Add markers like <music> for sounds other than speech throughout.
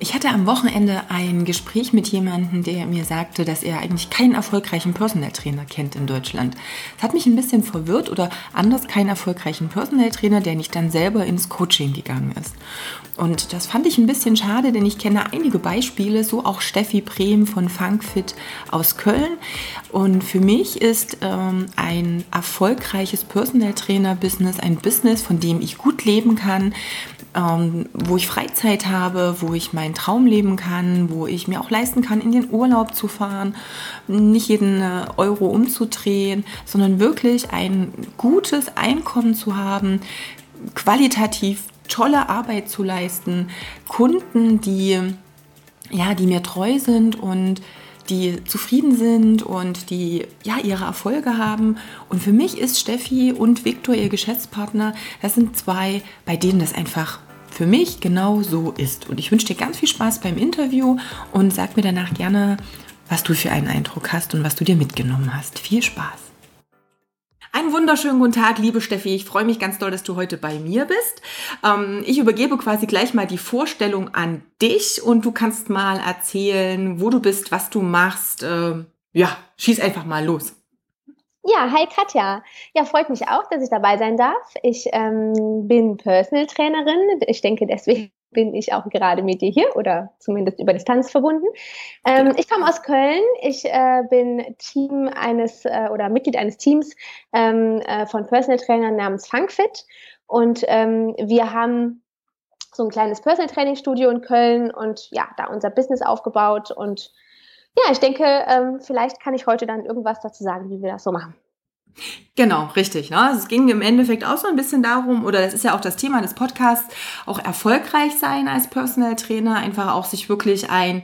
Ich hatte am Wochenende ein Gespräch mit jemandem, der mir sagte, dass er eigentlich keinen erfolgreichen Personal Trainer kennt in Deutschland. Das hat mich ein bisschen verwirrt oder anders keinen erfolgreichen Personal Trainer, der nicht dann selber ins Coaching gegangen ist. Und das fand ich ein bisschen schade, denn ich kenne einige Beispiele, so auch Steffi Brehm von Funkfit aus Köln. Und für mich ist ähm, ein erfolgreiches Personal Trainer Business ein Business, von dem ich gut leben kann, ähm, wo ich Freizeit habe, wo ich meinen Traum leben kann, wo ich mir auch leisten kann, in den Urlaub zu fahren, nicht jeden äh, Euro umzudrehen, sondern wirklich ein gutes Einkommen zu haben, qualitativ tolle Arbeit zu leisten, Kunden, die ja, die mir treu sind und die zufrieden sind und die ja ihre Erfolge haben. Und für mich ist Steffi und Viktor, ihr Geschäftspartner, das sind zwei, bei denen das einfach für mich genau so ist. Und ich wünsche dir ganz viel Spaß beim Interview und sag mir danach gerne, was du für einen Eindruck hast und was du dir mitgenommen hast. Viel Spaß! Einen wunderschönen guten Tag, liebe Steffi. Ich freue mich ganz doll, dass du heute bei mir bist. Ähm, ich übergebe quasi gleich mal die Vorstellung an dich und du kannst mal erzählen, wo du bist, was du machst. Äh, ja, schieß einfach mal los. Ja, hi Katja. Ja, freut mich auch, dass ich dabei sein darf. Ich ähm, bin Personal Trainerin. Ich denke, deswegen bin ich auch gerade mit dir hier oder zumindest über Distanz verbunden. Ähm, ich komme aus Köln. Ich äh, bin Team eines äh, oder Mitglied eines Teams ähm, äh, von Personal Trainern namens Funkfit. Und ähm, wir haben so ein kleines Personal Training Studio in Köln und ja, da unser Business aufgebaut und ja, ich denke, ähm, vielleicht kann ich heute dann irgendwas dazu sagen, wie wir das so machen. Genau, richtig. Ne? Also es ging im Endeffekt auch so ein bisschen darum, oder das ist ja auch das Thema des Podcasts, auch erfolgreich sein als Personal Trainer, einfach auch sich wirklich ein,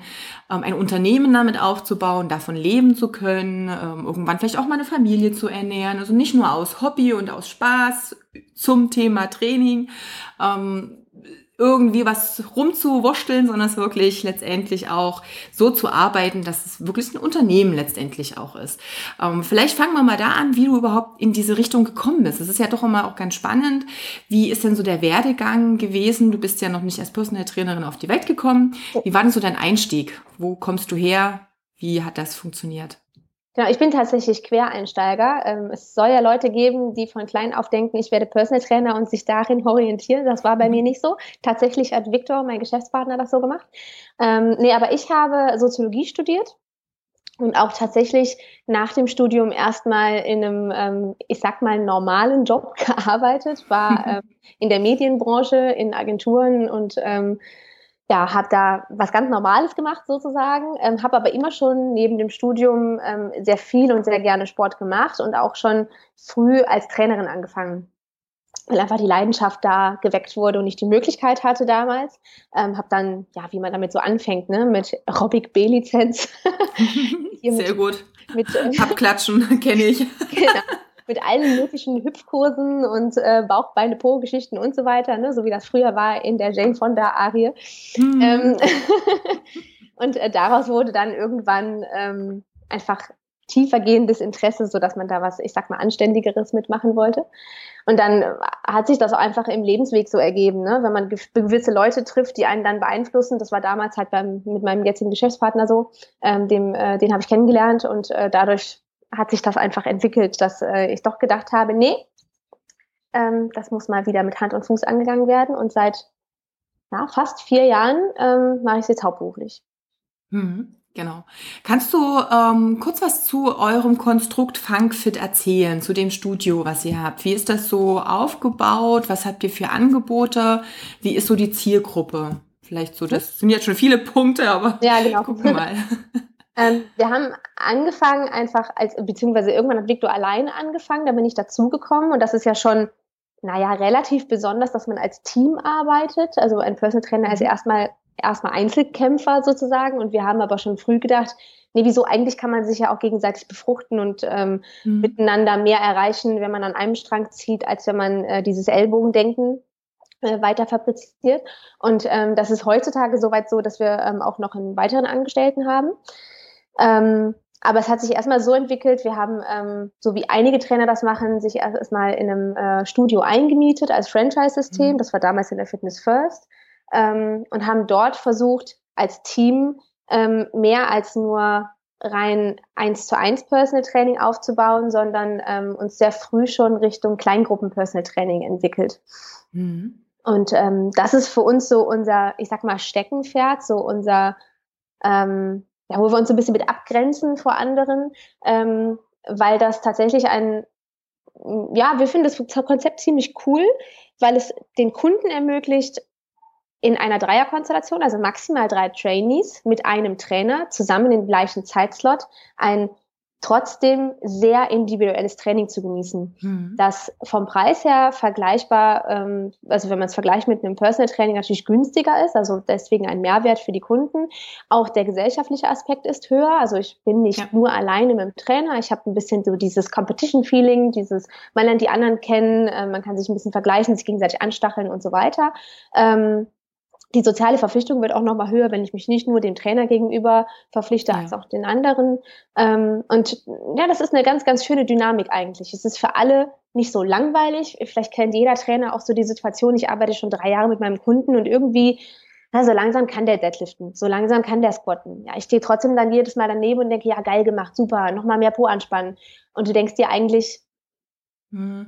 ähm, ein Unternehmen damit aufzubauen, davon leben zu können, ähm, irgendwann vielleicht auch mal eine Familie zu ernähren. Also nicht nur aus Hobby und aus Spaß zum Thema Training. Ähm, irgendwie was rumzuwurschteln, sondern es wirklich letztendlich auch so zu arbeiten, dass es wirklich ein Unternehmen letztendlich auch ist. Ähm, vielleicht fangen wir mal da an, wie du überhaupt in diese Richtung gekommen bist. Das ist ja doch immer auch ganz spannend. Wie ist denn so der Werdegang gewesen? Du bist ja noch nicht als Personal Trainerin auf die Welt gekommen. Wie war denn so dein Einstieg? Wo kommst du her? Wie hat das funktioniert? Genau, ich bin tatsächlich Quereinsteiger. Ähm, es soll ja Leute geben, die von klein auf denken, ich werde Personal Trainer und sich darin orientieren. Das war bei mir mhm. nicht so. Tatsächlich hat Victor, mein Geschäftspartner, das so gemacht. Ähm, nee, aber ich habe Soziologie studiert und auch tatsächlich nach dem Studium erstmal in einem, ähm, ich sag mal, normalen Job <laughs> gearbeitet, war ähm, in der Medienbranche, in Agenturen und ähm, ja, habe da was ganz Normales gemacht sozusagen, ähm, habe aber immer schon neben dem Studium ähm, sehr viel und sehr gerne Sport gemacht und auch schon früh als Trainerin angefangen, weil einfach die Leidenschaft da geweckt wurde und ich die Möglichkeit hatte damals. Ähm, habe dann, ja, wie man damit so anfängt, ne, mit Aerobic B-Lizenz. <laughs> sehr mit, gut. Mit, äh, Abklatschen <laughs> kenne ich. <laughs> genau mit allen möglichen Hüpfkursen und äh, Bauch, Beine, Po-Geschichten und so weiter, ne? so wie das früher war in der Jane Fonda-Arie. Mhm. Ähm, <laughs> und äh, daraus wurde dann irgendwann ähm, einfach tiefergehendes Interesse, so dass man da was, ich sag mal, anständigeres mitmachen wollte. Und dann hat sich das auch einfach im Lebensweg so ergeben, ne? wenn man gewisse Leute trifft, die einen dann beeinflussen. Das war damals halt beim, mit meinem jetzigen Geschäftspartner so, ähm, dem, äh, den habe ich kennengelernt und äh, dadurch hat sich das einfach entwickelt, dass äh, ich doch gedacht habe, nee, ähm, das muss mal wieder mit Hand und Fuß angegangen werden. Und seit ja, fast vier Jahren ähm, mache ich es jetzt hauptberuflich. Mhm, genau. Kannst du ähm, kurz was zu eurem Konstrukt Funkfit erzählen, zu dem Studio, was ihr habt? Wie ist das so aufgebaut? Was habt ihr für Angebote? Wie ist so die Zielgruppe? Vielleicht so, das sind jetzt schon viele Punkte, aber ja, genau. <laughs> gucken wir mal. <laughs> Ähm, wir haben angefangen einfach als, beziehungsweise irgendwann hat Victor alleine angefangen, da bin ich dazugekommen und das ist ja schon, naja, relativ besonders, dass man als Team arbeitet. Also ein Personal Trainer ist ja mhm. erstmal, erstmal Einzelkämpfer sozusagen und wir haben aber schon früh gedacht, nee, wieso eigentlich kann man sich ja auch gegenseitig befruchten und ähm, mhm. miteinander mehr erreichen, wenn man an einem Strang zieht, als wenn man äh, dieses Ellbogendenken äh, weiter fabriziert. Und ähm, das ist heutzutage soweit so, dass wir ähm, auch noch einen weiteren Angestellten haben. Ähm, aber es hat sich erstmal so entwickelt, wir haben, ähm, so wie einige Trainer das machen, sich erstmal in einem äh, Studio eingemietet als Franchise-System. Mhm. Das war damals in der Fitness First. Ähm, und haben dort versucht, als Team ähm, mehr als nur rein eins zu eins Personal Training aufzubauen, sondern ähm, uns sehr früh schon Richtung Kleingruppen Personal Training entwickelt. Mhm. Und ähm, das ist für uns so unser, ich sag mal, Steckenpferd, so unser ähm, ja, wo wir uns ein bisschen mit abgrenzen vor anderen, ähm, weil das tatsächlich ein, ja, wir finden das Konzept ziemlich cool, weil es den Kunden ermöglicht, in einer Dreierkonstellation, also maximal drei Trainees mit einem Trainer zusammen in den gleichen Zeitslot ein trotzdem sehr individuelles Training zu genießen. Mhm. Das vom Preis her vergleichbar, ähm, also wenn man es vergleicht mit einem Personal Training natürlich günstiger ist, also deswegen ein Mehrwert für die Kunden. Auch der gesellschaftliche Aspekt ist höher. Also ich bin nicht ja. nur alleine mit dem Trainer, ich habe ein bisschen so dieses Competition-Feeling, dieses, man lernt die anderen kennen, äh, man kann sich ein bisschen vergleichen, sich gegenseitig anstacheln und so weiter. Ähm, die soziale Verpflichtung wird auch nochmal höher, wenn ich mich nicht nur dem Trainer gegenüber verpflichte, ja. als auch den anderen. Ähm, und ja, das ist eine ganz, ganz schöne Dynamik eigentlich. Es ist für alle nicht so langweilig. Vielleicht kennt jeder Trainer auch so die Situation, ich arbeite schon drei Jahre mit meinem Kunden und irgendwie, na, so langsam kann der deadliften, so langsam kann der squatten. Ja, ich stehe trotzdem dann jedes Mal daneben und denke, ja, geil gemacht, super, nochmal mehr Po anspannen. Und du denkst dir eigentlich.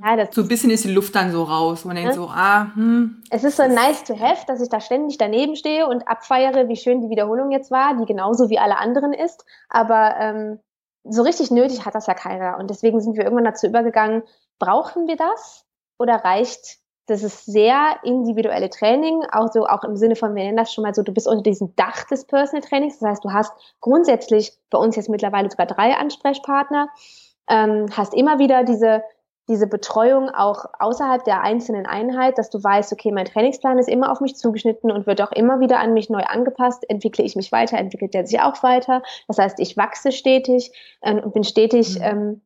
Ja, das so ein bisschen ist die Luft dann so raus. Man denkt so, ah, hm. Es ist so nice to have, dass ich da ständig daneben stehe und abfeiere, wie schön die Wiederholung jetzt war, die genauso wie alle anderen ist. Aber ähm, so richtig nötig hat das ja keiner. Und deswegen sind wir irgendwann dazu übergegangen, brauchen wir das? Oder reicht das ist sehr individuelle Training, auch so auch im Sinne von, wir nennen das schon mal so, du bist unter diesem Dach des Personal Trainings. Das heißt, du hast grundsätzlich bei uns jetzt mittlerweile sogar drei Ansprechpartner, ähm, hast immer wieder diese diese Betreuung auch außerhalb der einzelnen Einheit, dass du weißt, okay, mein Trainingsplan ist immer auf mich zugeschnitten und wird auch immer wieder an mich neu angepasst. Entwickle ich mich weiter, entwickelt der sich auch weiter. Das heißt, ich wachse stetig äh, und bin stetig mhm. ähm,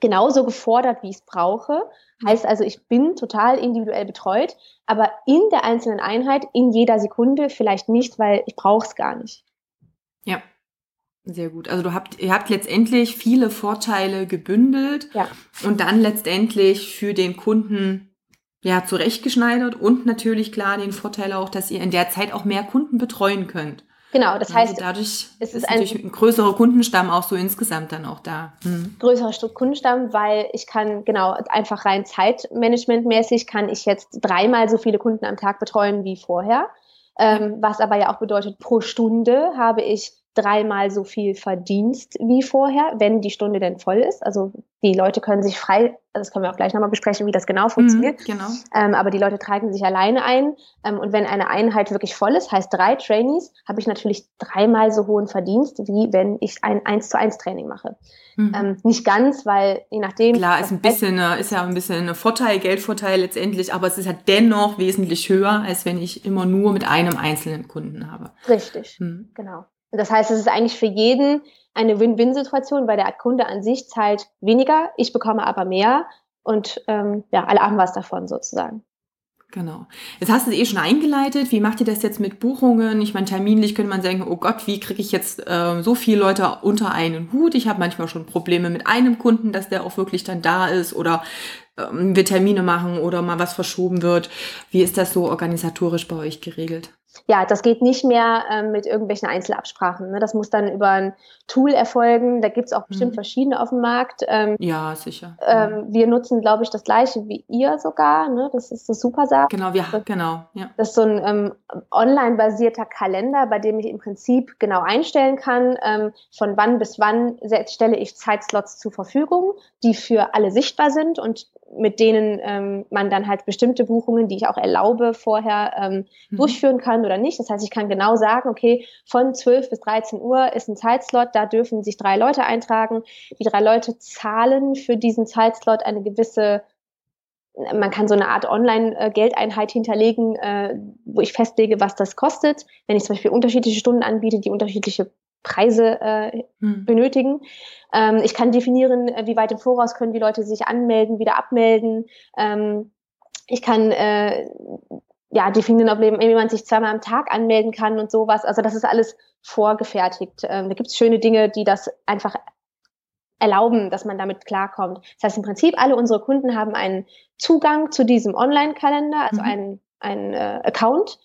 genauso gefordert, wie ich es brauche. Heißt also, ich bin total individuell betreut, aber in der einzelnen Einheit, in jeder Sekunde vielleicht nicht, weil ich brauche es gar nicht. Ja, sehr gut. Also du habt, ihr habt letztendlich viele Vorteile gebündelt ja. und dann letztendlich für den Kunden ja zurechtgeschneidert und natürlich klar den Vorteil auch, dass ihr in der Zeit auch mehr Kunden betreuen könnt. Genau, das heißt, also dadurch es ist, ist ein, ein größerer Kundenstamm auch so insgesamt dann auch da. Hm. Größerer Kundenstamm, weil ich kann genau einfach rein zeitmanagementmäßig kann ich jetzt dreimal so viele Kunden am Tag betreuen wie vorher. Ähm, was aber ja auch bedeutet, pro Stunde habe ich dreimal so viel Verdienst wie vorher, wenn die Stunde denn voll ist. Also die Leute können sich frei, das können wir auch gleich nochmal besprechen, wie das genau mhm, funktioniert. Mhm, genau. Ähm, aber die Leute tragen sich alleine ein. Ähm, und wenn eine Einheit wirklich voll ist, heißt drei Trainees, habe ich natürlich dreimal so hohen Verdienst, wie wenn ich ein 1 zu 1 Training mache. Mhm. Ähm, nicht ganz, weil je nachdem. Klar, ist ein bisschen, eine, ist ja ein bisschen ein Vorteil, Geldvorteil letztendlich, aber es ist halt dennoch wesentlich höher, als wenn ich immer nur mit einem einzelnen Kunden habe. Richtig, mhm. genau. Das heißt, es ist eigentlich für jeden eine Win-Win-Situation, weil der Kunde an sich zahlt weniger, ich bekomme aber mehr und ähm, ja, alle haben was davon sozusagen. Genau. Jetzt hast du es eh schon eingeleitet. Wie macht ihr das jetzt mit Buchungen? Ich meine, terminlich könnte man sagen, oh Gott, wie kriege ich jetzt äh, so viele Leute unter einen Hut? Ich habe manchmal schon Probleme mit einem Kunden, dass der auch wirklich dann da ist oder ähm, wir Termine machen oder mal was verschoben wird. Wie ist das so organisatorisch bei euch geregelt? Ja, das geht nicht mehr ähm, mit irgendwelchen Einzelabsprachen. Ne? Das muss dann über ein Tool erfolgen. Da gibt's auch bestimmt mhm. verschiedene auf dem Markt. Ähm, ja, sicher. Ähm, wir nutzen, glaube ich, das gleiche wie ihr sogar. Ne? Das ist das Supersar. Genau, wir, das, genau. Ja. Das ist so ein ähm, online-basierter Kalender, bei dem ich im Prinzip genau einstellen kann, ähm, von wann bis wann stelle ich Zeitslots zur Verfügung, die für alle sichtbar sind und mit denen ähm, man dann halt bestimmte Buchungen, die ich auch erlaube, vorher mhm. durchführen kann oder nicht. Das heißt, ich kann genau sagen, okay, von 12 bis 13 Uhr ist ein Zeitslot, da dürfen sich drei Leute eintragen. Die drei Leute zahlen für diesen Zeitslot eine gewisse man kann so eine Art Online-Geldeinheit hinterlegen, äh, wo ich festlege, was das kostet. Wenn ich zum Beispiel unterschiedliche Stunden anbiete, die unterschiedliche Preise äh, hm. benötigen. Ähm, ich kann definieren, äh, wie weit im Voraus können die Leute sich anmelden, wieder abmelden. Ähm, ich kann äh, ja, definieren, ob wie man sich zweimal am Tag anmelden kann und sowas. Also das ist alles vorgefertigt. Ähm, da gibt es schöne Dinge, die das einfach erlauben, dass man damit klarkommt. Das heißt im Prinzip, alle unsere Kunden haben einen Zugang zu diesem Online-Kalender, also mhm. einen, einen äh, Account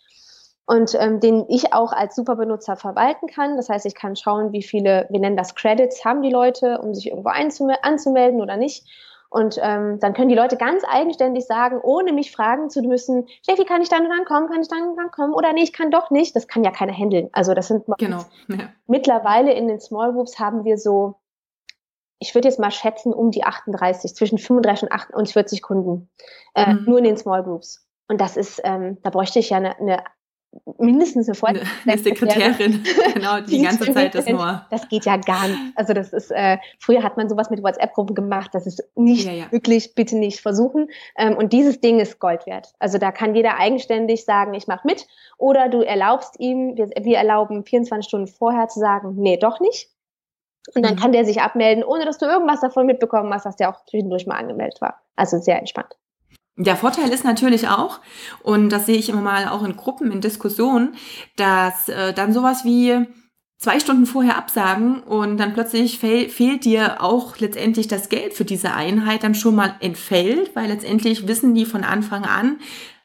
und ähm, den ich auch als Superbenutzer verwalten kann. Das heißt, ich kann schauen, wie viele, wir nennen das Credits, haben die Leute, um sich irgendwo anzumelden oder nicht. Und ähm, dann können die Leute ganz eigenständig sagen, ohne mich fragen zu müssen, Steffi, kann ich dann und dann kommen, kann ich dann und dann kommen oder nee, ich kann doch nicht. Das kann ja keiner handeln. Also das sind genau. Ja. mittlerweile in den Small Groups haben wir so, ich würde jetzt mal schätzen, um die 38, zwischen 35 und 48 Kunden, äh, mhm. nur in den Small Groups. Und das ist, ähm, da bräuchte ich ja eine, eine mindestens eine Freundin. Eine Sekretärin, <laughs> genau, die, die ganze Zeit das nur. Das geht ja gar nicht. Also das ist, äh, früher hat man sowas mit WhatsApp-Gruppen gemacht, das ist nicht ja, ja. wirklich, bitte nicht versuchen. Ähm, und dieses Ding ist Gold wert. Also da kann jeder eigenständig sagen, ich mache mit. Oder du erlaubst ihm, wir, wir erlauben 24 Stunden vorher zu sagen, nee, doch nicht. Und dann mhm. kann der sich abmelden, ohne dass du irgendwas davon mitbekommen hast, dass der auch zwischendurch mal angemeldet war. Also sehr entspannt. Der Vorteil ist natürlich auch, und das sehe ich immer mal auch in Gruppen, in Diskussionen, dass äh, dann sowas wie zwei Stunden vorher absagen und dann plötzlich fehl, fehlt dir auch letztendlich das Geld für diese Einheit dann schon mal entfällt, weil letztendlich wissen die von Anfang an,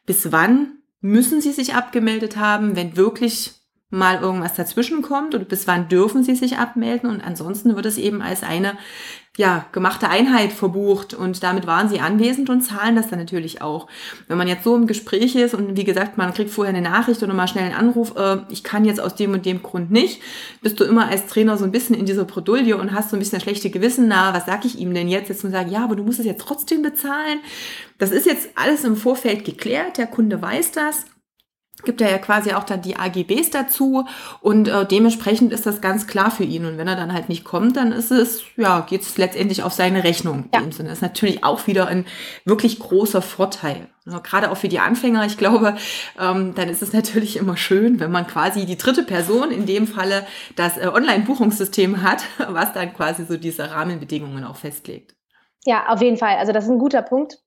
bis wann müssen sie sich abgemeldet haben, wenn wirklich mal irgendwas dazwischen kommt oder bis wann dürfen sie sich abmelden und ansonsten wird es eben als eine ja, gemachte Einheit verbucht und damit waren sie anwesend und zahlen das dann natürlich auch. Wenn man jetzt so im Gespräch ist und wie gesagt, man kriegt vorher eine Nachricht oder mal schnell einen Anruf, äh, ich kann jetzt aus dem und dem Grund nicht, bist du immer als Trainer so ein bisschen in dieser Bredouille und hast so ein bisschen das schlechte Gewissen, na, was sag ich ihm denn jetzt? Jetzt muss sagen, ja, aber du musst es jetzt trotzdem bezahlen. Das ist jetzt alles im Vorfeld geklärt, der Kunde weiß das gibt er ja quasi auch dann die AGBs dazu und äh, dementsprechend ist das ganz klar für ihn. Und wenn er dann halt nicht kommt, dann ist es, ja, geht es letztendlich auf seine Rechnung. Ja. In dem Sinne. Das ist natürlich auch wieder ein wirklich großer Vorteil. Also, gerade auch für die Anfänger, ich glaube, ähm, dann ist es natürlich immer schön, wenn man quasi die dritte Person, in dem Falle das äh, Online-Buchungssystem hat, <laughs> was dann quasi so diese Rahmenbedingungen auch festlegt. Ja, auf jeden Fall. Also das ist ein guter Punkt.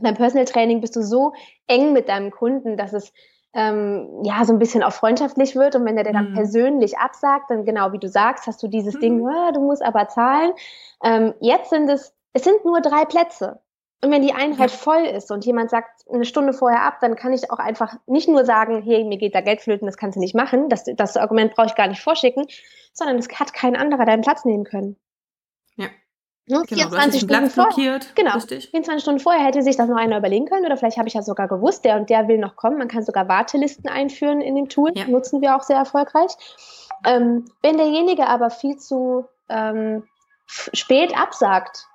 Beim Personal Training bist du so eng mit deinem Kunden, dass es ähm, ja, so ein bisschen auch freundschaftlich wird. Und wenn der dir dann mhm. persönlich absagt, dann genau wie du sagst, hast du dieses mhm. Ding, oh, du musst aber zahlen. Ähm, jetzt sind es, es sind nur drei Plätze. Und wenn die Einheit ja. voll ist und jemand sagt eine Stunde vorher ab, dann kann ich auch einfach nicht nur sagen, hey, mir geht da Geld flöten, das kannst du nicht machen. Das, das Argument brauche ich gar nicht vorschicken, sondern es hat kein anderer deinen Platz nehmen können. Ne? Genau, 24 Stunden vorher, genau, richtig. 24 Stunden vorher hätte sich das noch einer überlegen können oder vielleicht habe ich ja sogar gewusst, der und der will noch kommen. Man kann sogar Wartelisten einführen in dem Tool, ja. nutzen wir auch sehr erfolgreich. Ähm, wenn derjenige aber viel zu ähm, spät absagt,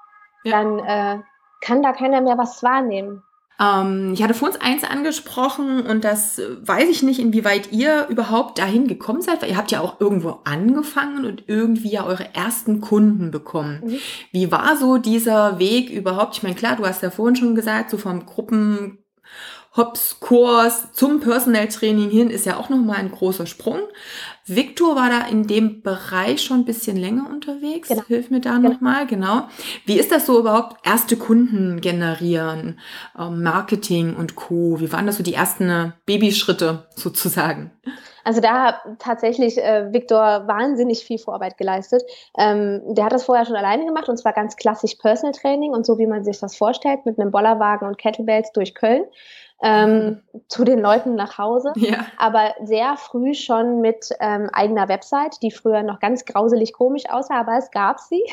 ja. dann äh, kann da keiner mehr was wahrnehmen. Ähm, ich hatte vor uns eins angesprochen und das äh, weiß ich nicht, inwieweit ihr überhaupt dahin gekommen seid, weil ihr habt ja auch irgendwo angefangen und irgendwie ja eure ersten Kunden bekommen. Mhm. Wie war so dieser Weg überhaupt? Ich meine, klar, du hast ja vorhin schon gesagt, so vom Gruppen Hops-Kurs zum Personal Training hin ist ja auch nochmal ein großer Sprung. Victor war da in dem Bereich schon ein bisschen länger unterwegs. Genau. Hilf mir da genau. nochmal, genau. Wie ist das so überhaupt? Erste Kunden generieren, ähm, Marketing und Co. Wie waren das so die ersten Babyschritte sozusagen? Also da hat tatsächlich äh, Victor wahnsinnig viel Vorarbeit geleistet. Ähm, der hat das vorher schon alleine gemacht und zwar ganz klassisch Personal Training und so wie man sich das vorstellt mit einem Bollerwagen und Kettlebells durch Köln ähm, zu den Leuten nach Hause. Ja. Aber sehr früh schon mit ähm, eigener Website, die früher noch ganz grauselig komisch aussah, aber es gab sie.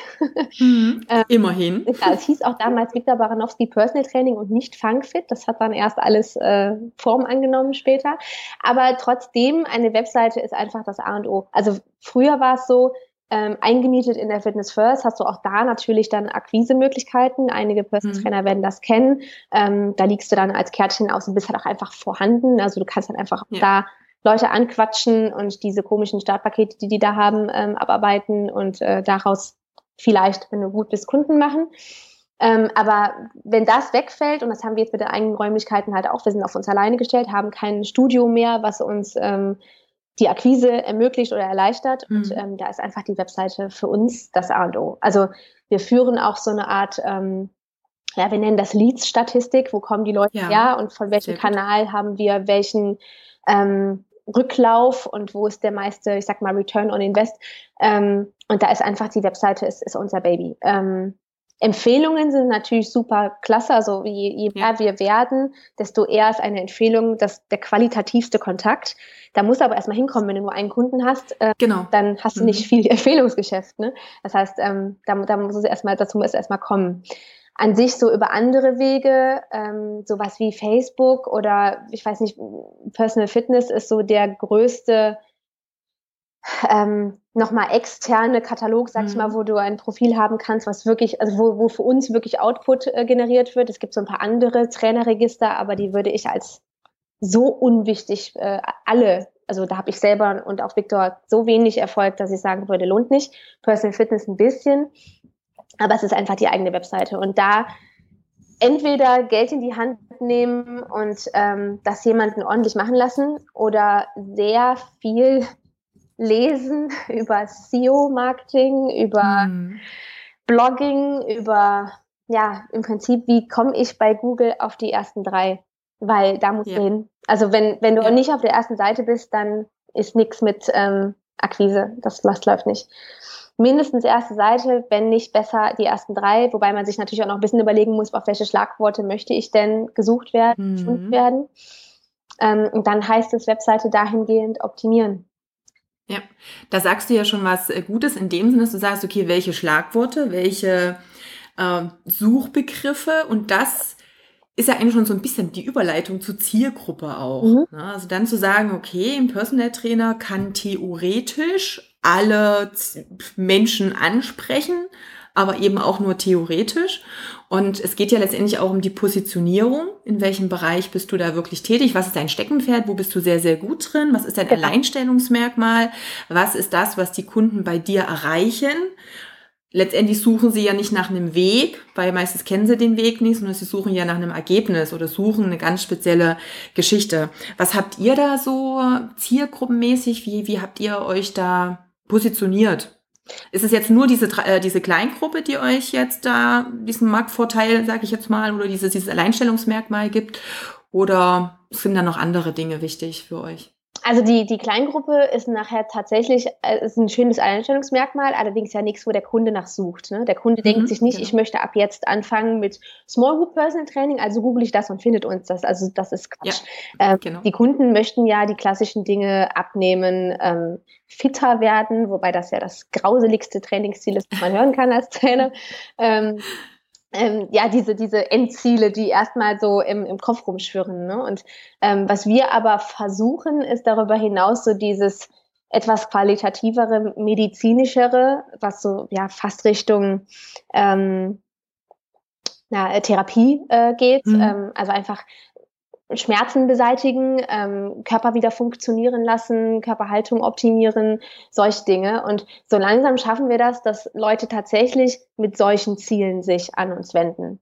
Mhm. <laughs> ähm, Immerhin. Ja, es hieß auch damals Viktor Baranowski Personal Training und nicht Funkfit. Das hat dann erst alles äh, Form angenommen später. Aber trotzdem, eine Webseite ist einfach das A und O. Also früher war es so, ähm, eingemietet in der Fitness First, hast du auch da natürlich dann Akquisemöglichkeiten. Einige Personal. Trainer mhm. werden das kennen. Ähm, da liegst du dann als Kärtchen aus und bist halt auch einfach vorhanden. Also du kannst dann einfach ja. da Leute anquatschen und diese komischen Startpakete, die die da haben, ähm, abarbeiten und äh, daraus vielleicht, wenn du gut bist, Kunden machen. Ähm, aber wenn das wegfällt, und das haben wir jetzt mit den eigenen Räumlichkeiten halt auch, wir sind auf uns alleine gestellt, haben kein Studio mehr, was uns ähm, die Akquise ermöglicht oder erleichtert. Mhm. Und ähm, da ist einfach die Webseite für uns das A und O. Also wir führen auch so eine Art ähm, ja, wir nennen das Leads-Statistik, wo kommen die Leute ja, her und von welchem Kanal haben wir welchen ähm, Rücklauf und wo ist der meiste, ich sag mal, Return on Invest. Ähm, und da ist einfach die Webseite ist, ist unser Baby. Ähm, Empfehlungen sind natürlich super klasse. Also je, je mehr ja. wir werden, desto eher ist eine Empfehlung das, der qualitativste Kontakt. Da muss aber erstmal hinkommen, wenn du nur einen Kunden hast, äh, genau. dann hast du mhm. nicht viel <laughs> Empfehlungsgeschäft. Ne? Das heißt, ähm, da, da muss es erstmal, dazu muss es erstmal kommen an sich so über andere Wege, ähm, sowas wie Facebook oder ich weiß nicht, Personal Fitness ist so der größte ähm, nochmal externe Katalog, sag mhm. ich mal, wo du ein Profil haben kannst, was wirklich, also wo, wo für uns wirklich Output äh, generiert wird. Es gibt so ein paar andere Trainerregister, aber die würde ich als so unwichtig äh, alle, also da habe ich selber und auch Victor so wenig Erfolg, dass ich sagen würde, lohnt nicht. Personal Fitness ein bisschen, aber es ist einfach die eigene Webseite. Und da entweder Geld in die Hand nehmen und ähm, das jemanden ordentlich machen lassen oder sehr viel lesen <laughs> über SEO-Marketing, über mhm. Blogging, über ja, im Prinzip, wie komme ich bei Google auf die ersten drei? Weil da muss ja. hin. Also wenn, wenn du ja. nicht auf der ersten Seite bist, dann ist nichts mit ähm, Akquise. Das, das läuft nicht mindestens erste Seite, wenn nicht besser die ersten drei, wobei man sich natürlich auch noch ein bisschen überlegen muss, auf welche Schlagworte möchte ich denn gesucht werden, mhm. gefunden werden. Ähm, und dann heißt es Webseite dahingehend optimieren. Ja, da sagst du ja schon was äh, Gutes in dem Sinne, dass du sagst, okay, welche Schlagworte, welche äh, Suchbegriffe und das ist ja eigentlich schon so ein bisschen die Überleitung zur Zielgruppe auch. Mhm. Ne? Also dann zu sagen, okay, ein Personal Trainer kann theoretisch alle Menschen ansprechen, aber eben auch nur theoretisch. Und es geht ja letztendlich auch um die Positionierung. In welchem Bereich bist du da wirklich tätig? Was ist dein Steckenpferd? Wo bist du sehr, sehr gut drin? Was ist dein Alleinstellungsmerkmal? Was ist das, was die Kunden bei dir erreichen? letztendlich suchen sie ja nicht nach einem Weg, weil meistens kennen sie den Weg nicht, sondern sie suchen ja nach einem Ergebnis oder suchen eine ganz spezielle Geschichte. Was habt ihr da so zielgruppenmäßig? Wie, wie habt ihr euch da positioniert? Ist es jetzt nur diese, äh, diese Kleingruppe, die euch jetzt da diesen Marktvorteil, sage ich jetzt mal, oder dieses, dieses Alleinstellungsmerkmal gibt? Oder sind da noch andere Dinge wichtig für euch? Also die, die Kleingruppe ist nachher tatsächlich äh, ist ein schönes Einstellungsmerkmal, allerdings ja nichts, wo der Kunde nach sucht. Ne? Der Kunde mhm, denkt sich nicht, genau. ich möchte ab jetzt anfangen mit Small Group Personal Training, also google ich das und findet uns das. Also das ist Quatsch. Ja, ähm, genau. Die Kunden möchten ja die klassischen Dinge abnehmen, ähm, fitter werden, wobei das ja das grauseligste Trainingsziel ist, was man hören kann als Trainer. Ähm, ähm, ja, diese, diese Endziele, die erstmal so im, im Kopf rumschwirren. Ne? Und ähm, was wir aber versuchen, ist darüber hinaus so dieses etwas qualitativere, medizinischere, was so ja fast Richtung ähm, na, Therapie äh, geht. Mhm. Ähm, also einfach Schmerzen beseitigen, ähm, Körper wieder funktionieren lassen, Körperhaltung optimieren, solche Dinge. Und so langsam schaffen wir das, dass Leute tatsächlich mit solchen Zielen sich an uns wenden.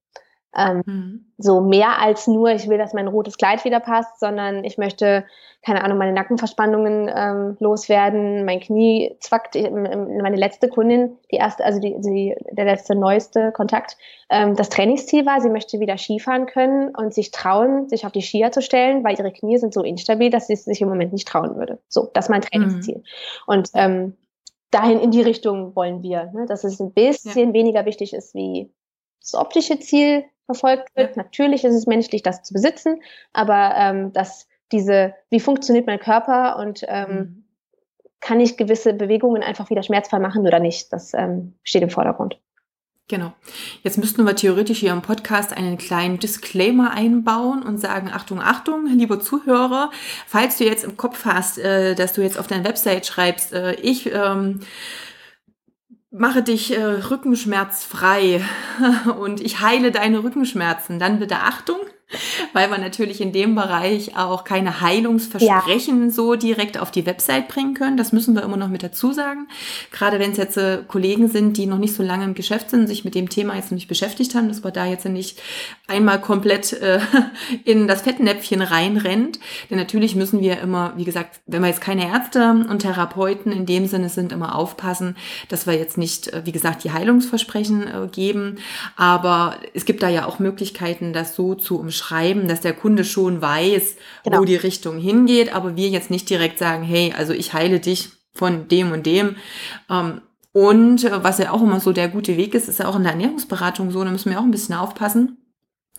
Ähm, mhm. So mehr als nur, ich will, dass mein rotes Kleid wieder passt, sondern ich möchte, keine Ahnung, meine Nackenverspannungen ähm, loswerden, mein Knie zwackt. Ich, meine letzte Kundin, die erste, also die, die, der letzte neueste Kontakt, ähm, das Trainingsziel war, sie möchte wieder Skifahren können und sich trauen, sich auf die Skier zu stellen, weil ihre Knie sind so instabil, dass sie es sich im Moment nicht trauen würde. So, das ist mein Trainingsziel. Mhm. Und ähm, dahin in die Richtung wollen wir, ne? dass es ein bisschen ja. weniger wichtig ist wie das optische Ziel, verfolgt wird. Ja. Natürlich ist es menschlich, das zu besitzen, aber ähm, dass diese, wie funktioniert mein Körper und ähm, mhm. kann ich gewisse Bewegungen einfach wieder schmerzfrei machen oder nicht, das ähm, steht im Vordergrund. Genau. Jetzt müssten wir theoretisch hier im Podcast einen kleinen Disclaimer einbauen und sagen, Achtung, Achtung, lieber Zuhörer, falls du jetzt im Kopf hast, äh, dass du jetzt auf deiner Website schreibst, äh, ich ähm, mache dich äh, rückenschmerzfrei <laughs> und ich heile deine Rückenschmerzen, dann bitte Achtung, weil wir natürlich in dem Bereich auch keine Heilungsversprechen ja. so direkt auf die Website bringen können. Das müssen wir immer noch mit dazu sagen. Gerade wenn es jetzt äh, Kollegen sind, die noch nicht so lange im Geschäft sind, sich mit dem Thema jetzt noch nicht beschäftigt haben, dass wir da jetzt nicht einmal komplett äh, <laughs> in das Fettnäpfchen reinrennt. Denn natürlich müssen wir immer, wie gesagt, wenn wir jetzt keine Ärzte und Therapeuten in dem Sinne sind, immer aufpassen, dass wir jetzt nicht, äh, wie gesagt, die Heilungsversprechen äh, geben. Aber es gibt da ja auch Möglichkeiten, das so zu umschreiben, dass der Kunde schon weiß, genau. wo die Richtung hingeht, aber wir jetzt nicht direkt sagen, hey, also ich heile dich von dem und dem. Ähm, und äh, was ja auch immer so der gute Weg ist, ist ja auch in der Ernährungsberatung so, da müssen wir auch ein bisschen aufpassen.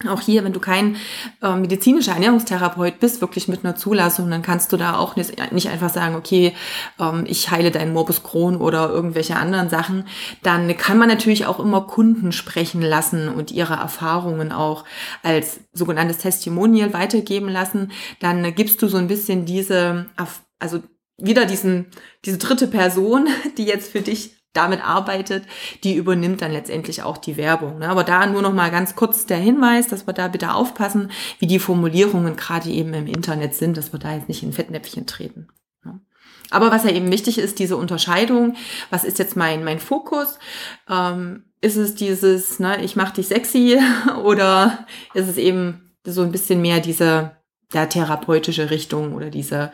Auch hier, wenn du kein äh, medizinischer Ernährungstherapeut bist, wirklich mit einer Zulassung, dann kannst du da auch nicht, nicht einfach sagen, okay, ähm, ich heile deinen Morbus Crohn oder irgendwelche anderen Sachen. Dann kann man natürlich auch immer Kunden sprechen lassen und ihre Erfahrungen auch als sogenanntes Testimonial weitergeben lassen. Dann gibst du so ein bisschen diese, also wieder diesen, diese dritte Person, <laughs> die jetzt für dich damit arbeitet, die übernimmt dann letztendlich auch die Werbung. Ne? Aber da nur noch mal ganz kurz der Hinweis, dass wir da bitte aufpassen, wie die Formulierungen gerade eben im Internet sind, dass wir da jetzt nicht in Fettnäpfchen treten. Ne? Aber was ja eben wichtig ist, diese Unterscheidung, was ist jetzt mein, mein Fokus? Ähm, ist es dieses, ne, ich mache dich sexy <laughs> oder ist es eben so ein bisschen mehr diese der therapeutische Richtung oder diese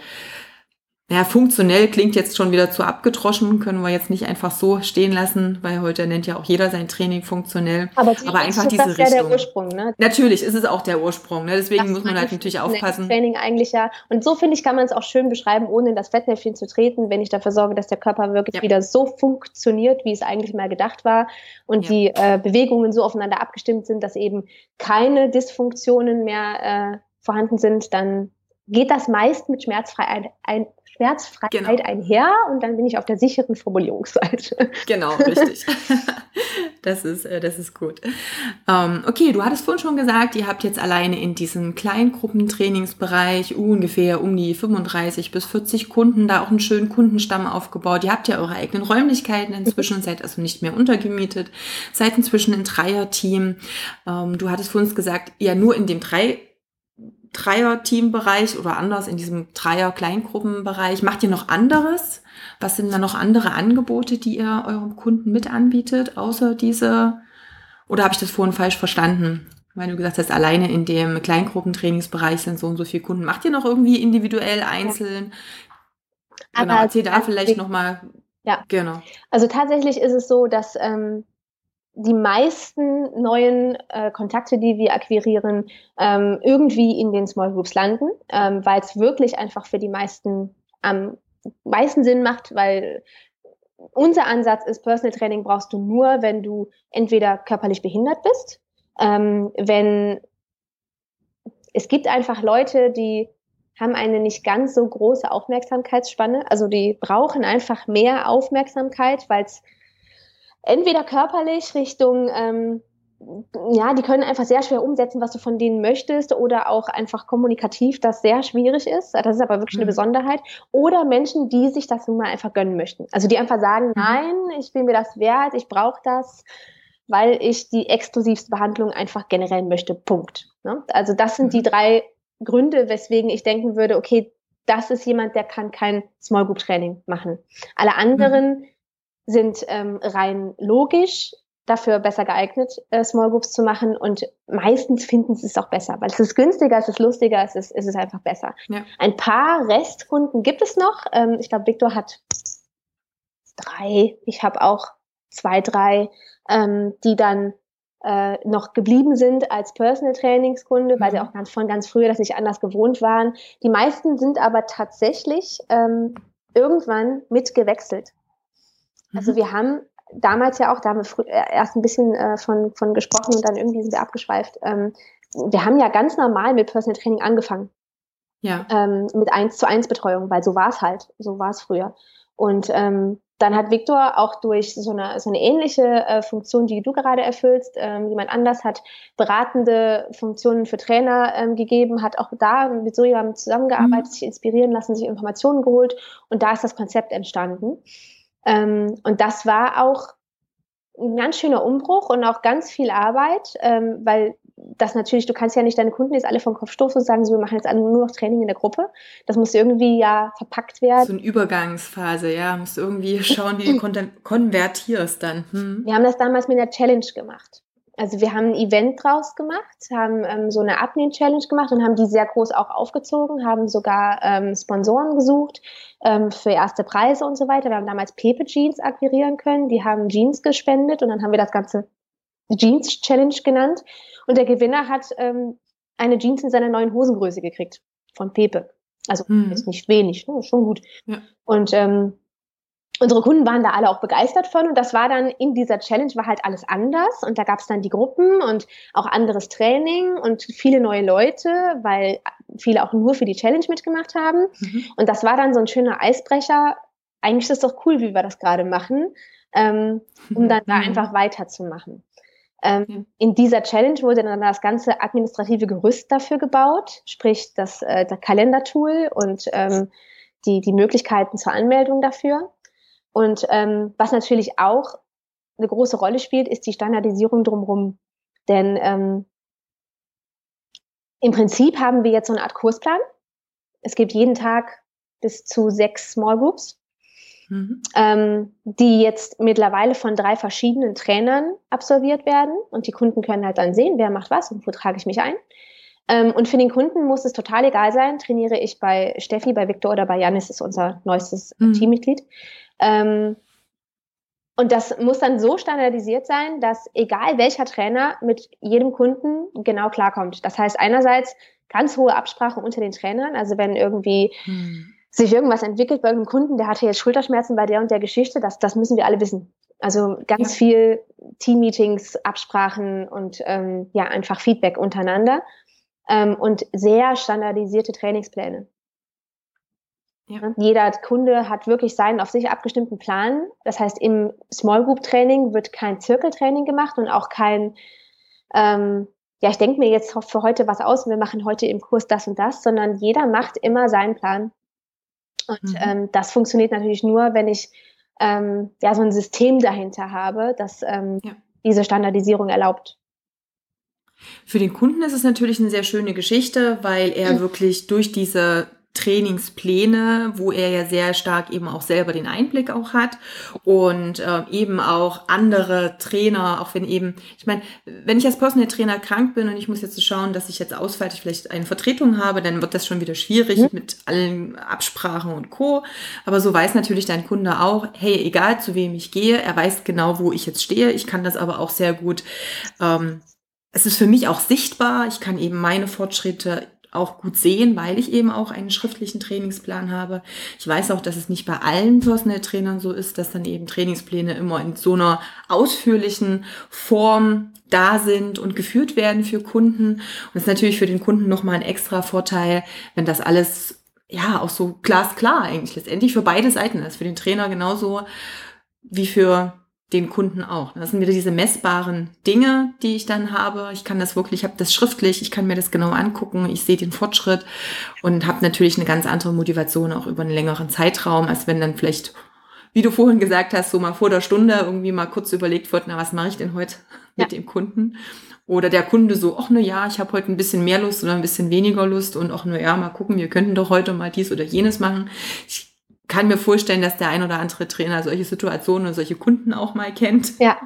ja, funktionell klingt jetzt schon wieder zu abgedroschen, können wir jetzt nicht einfach so stehen lassen, weil heute nennt ja auch jeder sein Training funktionell. Aber, die, Aber einfach diese Richtung. Ja der Ursprung, ne? Natürlich ist es auch der Ursprung, ne? deswegen das muss man halt natürlich aufpassen. Training eigentlich ja. Und so finde ich, kann man es auch schön beschreiben, ohne in das Fettnäpfchen zu treten, wenn ich dafür sorge, dass der Körper wirklich ja. wieder so funktioniert, wie es eigentlich mal gedacht war und ja. die äh, Bewegungen so aufeinander abgestimmt sind, dass eben keine Dysfunktionen mehr äh, vorhanden sind, dann geht das meist mit Schmerzfreiheit ein, Schmerzfreiheit genau. einher und dann bin ich auf der sicheren Formulierungsseite. Genau, richtig. <laughs> das ist, äh, das ist gut. Ähm, okay, du hattest vorhin schon gesagt, ihr habt jetzt alleine in diesem Kleingruppentrainingsbereich ungefähr um die 35 bis 40 Kunden, da auch einen schönen Kundenstamm aufgebaut. Ihr habt ja eure eigenen Räumlichkeiten inzwischen seid also nicht mehr untergemietet, seid inzwischen ein Dreierteam. Ähm, du hattest vor uns gesagt, ja nur in dem drei Dreier-Team-Bereich oder anders in diesem Dreier-Kleingruppenbereich. Macht ihr noch anderes? Was sind da noch andere Angebote, die ihr eurem Kunden mit anbietet, außer diese? Oder habe ich das vorhin falsch verstanden? Weil du gesagt hast, alleine in dem Kleingruppentrainingsbereich sind so und so viele Kunden. Macht ihr noch irgendwie individuell, einzeln? Ja. Genau, erzähl da vielleicht nochmal. Ja, genau. Also tatsächlich ist es so, dass ähm, die meisten neuen äh, Kontakte, die wir akquirieren, ähm, irgendwie in den Small Groups landen, ähm, weil es wirklich einfach für die meisten am meisten Sinn macht, weil unser Ansatz ist, Personal Training brauchst du nur, wenn du entweder körperlich behindert bist, ähm, wenn es gibt einfach Leute, die haben eine nicht ganz so große Aufmerksamkeitsspanne, also die brauchen einfach mehr Aufmerksamkeit, weil es entweder körperlich Richtung, ähm, ja, die können einfach sehr schwer umsetzen, was du von denen möchtest, oder auch einfach kommunikativ, das sehr schwierig ist. Das ist aber wirklich mhm. eine Besonderheit. Oder Menschen, die sich das nun mal einfach gönnen möchten. Also die einfach sagen, mhm. nein, ich bin mir das wert, ich brauche das, weil ich die exklusivste Behandlung einfach generell möchte. Punkt. Ne? Also das sind mhm. die drei Gründe, weswegen ich denken würde, okay, das ist jemand, der kann kein Small Group Training machen. Alle anderen mhm sind ähm, rein logisch dafür besser geeignet, äh, Small Groups zu machen und meistens finden sie es auch besser, weil es ist günstiger, es ist lustiger, es ist, es ist einfach besser. Ja. Ein paar Restkunden gibt es noch. Ähm, ich glaube, Victor hat drei. Ich habe auch zwei, drei, ähm, die dann äh, noch geblieben sind als Personal Trainingskunde, mhm. weil sie mhm. auch ganz von ganz früher das nicht anders gewohnt waren. Die meisten sind aber tatsächlich ähm, irgendwann mitgewechselt. Also mhm. wir haben damals ja auch, da haben wir äh, erst ein bisschen äh, von, von gesprochen und dann irgendwie sind wir abgeschweift. Ähm, wir haben ja ganz normal mit Personal Training angefangen. Ja. Ähm, mit eins zu eins Betreuung, weil so war es halt, so war es früher. Und ähm, dann hat Viktor auch durch so eine, so eine ähnliche äh, Funktion, die du gerade erfüllst, ähm, jemand anders hat beratende Funktionen für Trainer ähm, gegeben, hat auch da mit so jemandem zusammengearbeitet, mhm. sich inspirieren lassen, sich Informationen geholt und da ist das Konzept entstanden. Ähm, und das war auch ein ganz schöner Umbruch und auch ganz viel Arbeit, ähm, weil das natürlich, du kannst ja nicht deine Kunden jetzt alle vom Kopf stoßen und sagen, so, wir machen jetzt alle nur noch Training in der Gruppe. Das muss irgendwie ja verpackt werden. So eine Übergangsphase, ja. Musst irgendwie schauen, wie du <clears throat> kon konvertierst dann. Hm. Wir haben das damals mit einer Challenge gemacht. Also wir haben ein Event draus gemacht, haben ähm, so eine Abnehm-Challenge gemacht und haben die sehr groß auch aufgezogen, haben sogar ähm, Sponsoren gesucht ähm, für erste Preise und so weiter. Wir haben damals Pepe Jeans akquirieren können, die haben Jeans gespendet und dann haben wir das Ganze Jeans Challenge genannt. Und der Gewinner hat ähm, eine Jeans in seiner neuen Hosengröße gekriegt von Pepe. Also hm. ist nicht wenig, ne? schon gut. Ja. Und ähm, unsere Kunden waren da alle auch begeistert von und das war dann in dieser Challenge war halt alles anders und da gab es dann die Gruppen und auch anderes Training und viele neue Leute, weil viele auch nur für die Challenge mitgemacht haben mhm. und das war dann so ein schöner Eisbrecher. Eigentlich ist es doch cool, wie wir das gerade machen, ähm, um dann mhm. da einfach weiterzumachen. Ähm. In dieser Challenge wurde dann das ganze administrative Gerüst dafür gebaut, sprich das, äh, das Kalendertool und ähm, die, die Möglichkeiten zur Anmeldung dafür. Und ähm, was natürlich auch eine große Rolle spielt, ist die Standardisierung drumherum. Denn ähm, im Prinzip haben wir jetzt so eine Art Kursplan. Es gibt jeden Tag bis zu sechs Small Groups, mhm. ähm, die jetzt mittlerweile von drei verschiedenen Trainern absolviert werden. Und die Kunden können halt dann sehen, wer macht was und wo trage ich mich ein. Ähm, und für den Kunden muss es total egal sein, trainiere ich bei Steffi, bei Victor oder bei Janis, ist unser neuestes mhm. Teammitglied. Ähm, und das muss dann so standardisiert sein, dass egal welcher Trainer mit jedem Kunden genau klarkommt. Das heißt einerseits ganz hohe Absprachen unter den Trainern. Also wenn irgendwie hm. sich irgendwas entwickelt bei irgendeinem Kunden, der hatte jetzt Schulterschmerzen bei der und der Geschichte, das, das müssen wir alle wissen. Also ganz ja. viel Teammeetings, Absprachen und ähm, ja einfach Feedback untereinander ähm, und sehr standardisierte Trainingspläne. Ja. Jeder Kunde hat wirklich seinen auf sich abgestimmten Plan. Das heißt, im Small Group Training wird kein Zirkeltraining gemacht und auch kein, ähm, ja, ich denke mir jetzt für heute was aus, wir machen heute im Kurs das und das, sondern jeder macht immer seinen Plan. Und mhm. ähm, das funktioniert natürlich nur, wenn ich ähm, ja so ein System dahinter habe, das ähm, ja. diese Standardisierung erlaubt. Für den Kunden ist es natürlich eine sehr schöne Geschichte, weil er mhm. wirklich durch diese Trainingspläne, wo er ja sehr stark eben auch selber den Einblick auch hat und äh, eben auch andere Trainer, auch wenn eben, ich meine, wenn ich als Personal Trainer krank bin und ich muss jetzt schauen, dass ich jetzt ausfalte, ich vielleicht eine Vertretung habe, dann wird das schon wieder schwierig mhm. mit allen Absprachen und Co. Aber so weiß natürlich dein Kunde auch, hey, egal zu wem ich gehe, er weiß genau, wo ich jetzt stehe. Ich kann das aber auch sehr gut ähm, es ist für mich auch sichtbar. Ich kann eben meine Fortschritte auch gut sehen, weil ich eben auch einen schriftlichen Trainingsplan habe. Ich weiß auch, dass es nicht bei allen Personal Trainern so ist, dass dann eben Trainingspläne immer in so einer ausführlichen Form da sind und geführt werden für Kunden. Und es ist natürlich für den Kunden nochmal ein extra Vorteil, wenn das alles ja auch so glasklar eigentlich letztendlich für beide Seiten ist. Für den Trainer genauso wie für den Kunden auch. Das sind wieder diese messbaren Dinge, die ich dann habe. Ich kann das wirklich, ich habe das schriftlich, ich kann mir das genau angucken, ich sehe den Fortschritt und habe natürlich eine ganz andere Motivation auch über einen längeren Zeitraum, als wenn dann vielleicht, wie du vorhin gesagt hast, so mal vor der Stunde irgendwie mal kurz überlegt wird, na, was mache ich denn heute <laughs> mit ja. dem Kunden? Oder der Kunde so, ach na ja, ich habe heute ein bisschen mehr Lust oder ein bisschen weniger Lust und auch nur ja, mal gucken, wir könnten doch heute mal dies oder jenes machen. Ich kann mir vorstellen, dass der ein oder andere Trainer solche Situationen und solche Kunden auch mal kennt. Ja.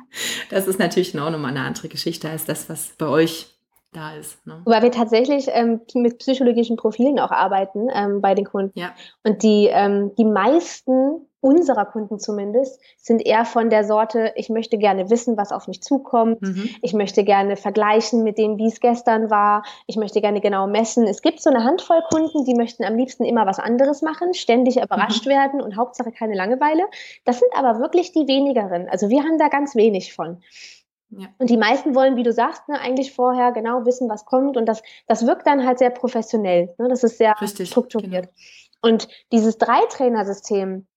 Das ist natürlich auch nochmal eine andere Geschichte als das, was bei euch da ist. Ne? Weil wir tatsächlich ähm, mit psychologischen Profilen auch arbeiten ähm, bei den Kunden. Ja. Und die, ähm, die meisten unserer Kunden zumindest sind eher von der Sorte, ich möchte gerne wissen, was auf mich zukommt. Mhm. Ich möchte gerne vergleichen mit dem, wie es gestern war. Ich möchte gerne genau messen. Es gibt so eine Handvoll Kunden, die möchten am liebsten immer was anderes machen, ständig überrascht mhm. werden und Hauptsache keine Langeweile. Das sind aber wirklich die wenigeren. Also wir haben da ganz wenig von. Ja. Und die meisten wollen, wie du sagst, ne, eigentlich vorher genau wissen, was kommt. Und das, das wirkt dann halt sehr professionell. Ne? Das ist sehr Richtig, strukturiert. Genau. Und dieses Drei-Trainer-System,